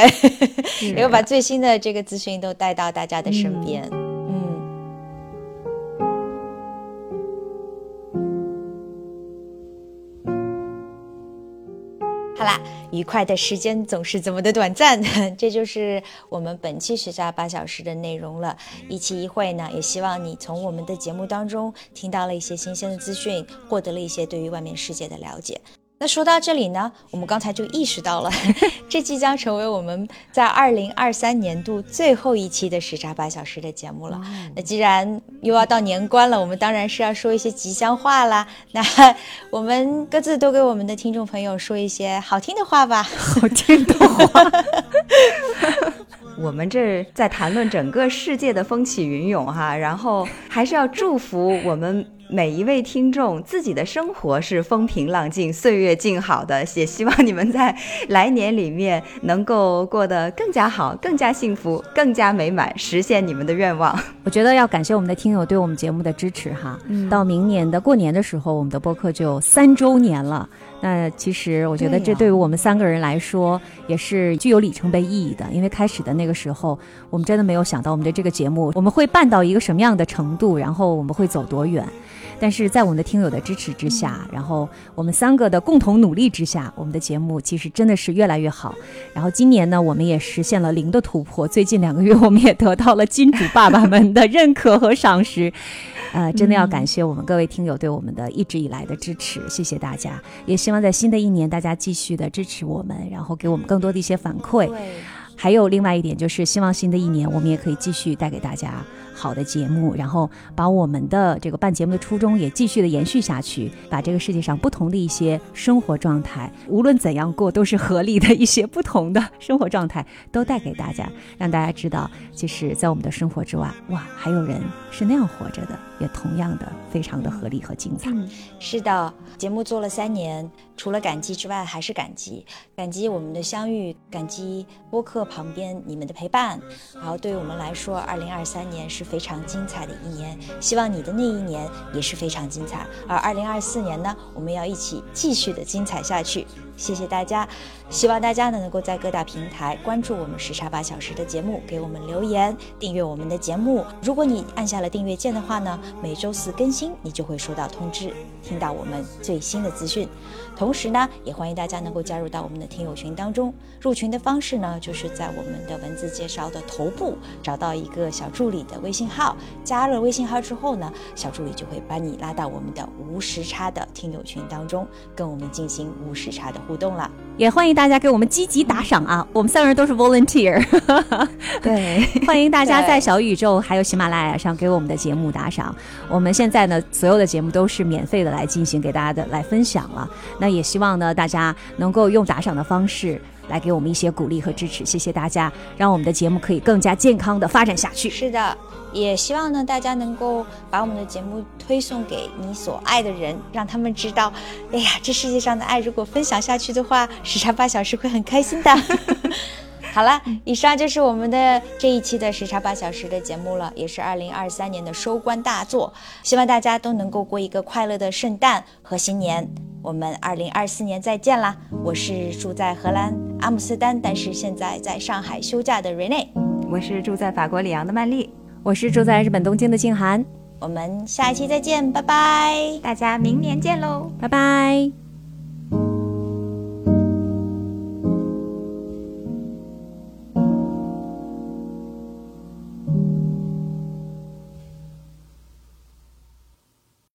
然后把最新的这个资讯都带到大家的身边。嗯，好啦。愉快的时间总是这么的短暂，这就是我们本期时差八小时的内容了。一期一会呢，也希望你从我们的节目当中听到了一些新鲜的资讯，获得了一些对于外面世界的了解。那说到这里呢，我们刚才就意识到了，这即将成为我们在二零二三年度最后一期的时差八小时的节目了。那既然又要到年关了，我们当然是要说一些吉祥话啦。那我们各自都给我们的听众朋友说一些好听的话吧。好听的话，我们这在谈论整个世界的风起云涌哈，然后还是要祝福我们每一位听众自己的生活是风平浪静、岁月静好的，也希望你们在来年里面能够过得更加好、更加幸福、更加美满，实现你们的愿望。我觉得要感谢我们的听友对我们节目的支持哈。嗯到明年的过年的时候，我们的播客就三周年了。那其实我觉得这对于我们三个人来说也是具有里程碑意义的，因为开始的那个时候，我们真的没有想到我们的这个节目我们会办到一个什么样的程度，然后我们会走多远。但是在我们的听友的支持之下，然后我们三个的共同努力之下，我们的节目其实真的是越来越好。然后今年呢，我们也实现了零的突破。最近两个月，我们也得到了金主爸爸们的认可和赏识。呃，真的要感谢我们各位听友对我们的一直以来的支持，谢谢大家。也希望在新的一年，大家继续的支持我们，然后给我们更多的一些反馈。还有另外一点就是，希望新的一年我们也可以继续带给大家好的节目，然后把我们的这个办节目的初衷也继续的延续下去，把这个世界上不同的一些生活状态，无论怎样过都是合理的一些不同的生活状态，都带给大家，让大家知道，其实，在我们的生活之外，哇，还有人是那样活着的，也同样的非常的合理和精彩。是的，节目做了三年，除了感激之外，还是感激，感激我们的相遇，感激播客旁边你们的陪伴。然后对于我们来说，二零二三年是非常精彩的一年，希望你的那一年也是非常精彩。而二零二四年呢，我们要一起继续的精彩下去。谢谢大家，希望大家呢能够在各大平台关注我们时差八小时的节目，给我们留言，订阅我们的节目。如果你按下了订阅键的话呢，每周四更新，你就会收到通知，听到我们最新的资讯。同时呢，也欢迎大家能够加入到我们的听友群当中。入群的方式呢，就是在我们的文字介绍的头部找到一个小助理的微信号，加了微信号之后呢，小助理就会把你拉到我们的无时差的听友群当中，跟我们进行无时差的互动了。也欢迎大家给我们积极打赏啊！我们三个人都是 volunteer，对，欢迎大家在小宇宙还有喜马拉雅上给我们的节目打赏。我们现在呢，所有的节目都是免费的来进行给大家的来分享了。那也希望呢，大家能够用打赏的方式来给我们一些鼓励和支持，谢谢大家，让我们的节目可以更加健康的发展下去。是的，也希望呢大家能够把我们的节目推送给你所爱的人，让他们知道，哎呀，这世界上的爱如果分享下去的话，时差八小时会很开心的。好了，以上就是我们的这一期的时差八小时的节目了，也是二零二三年的收官大作。希望大家都能够过一个快乐的圣诞和新年。我们二零二四年再见啦！我是住在荷兰阿姆斯特丹，但是现在在上海休假的 Rene。我是住在法国里昂的曼丽，我是住在日本东京的静涵，我们下一期再见，拜拜。大家明年见喽。拜拜。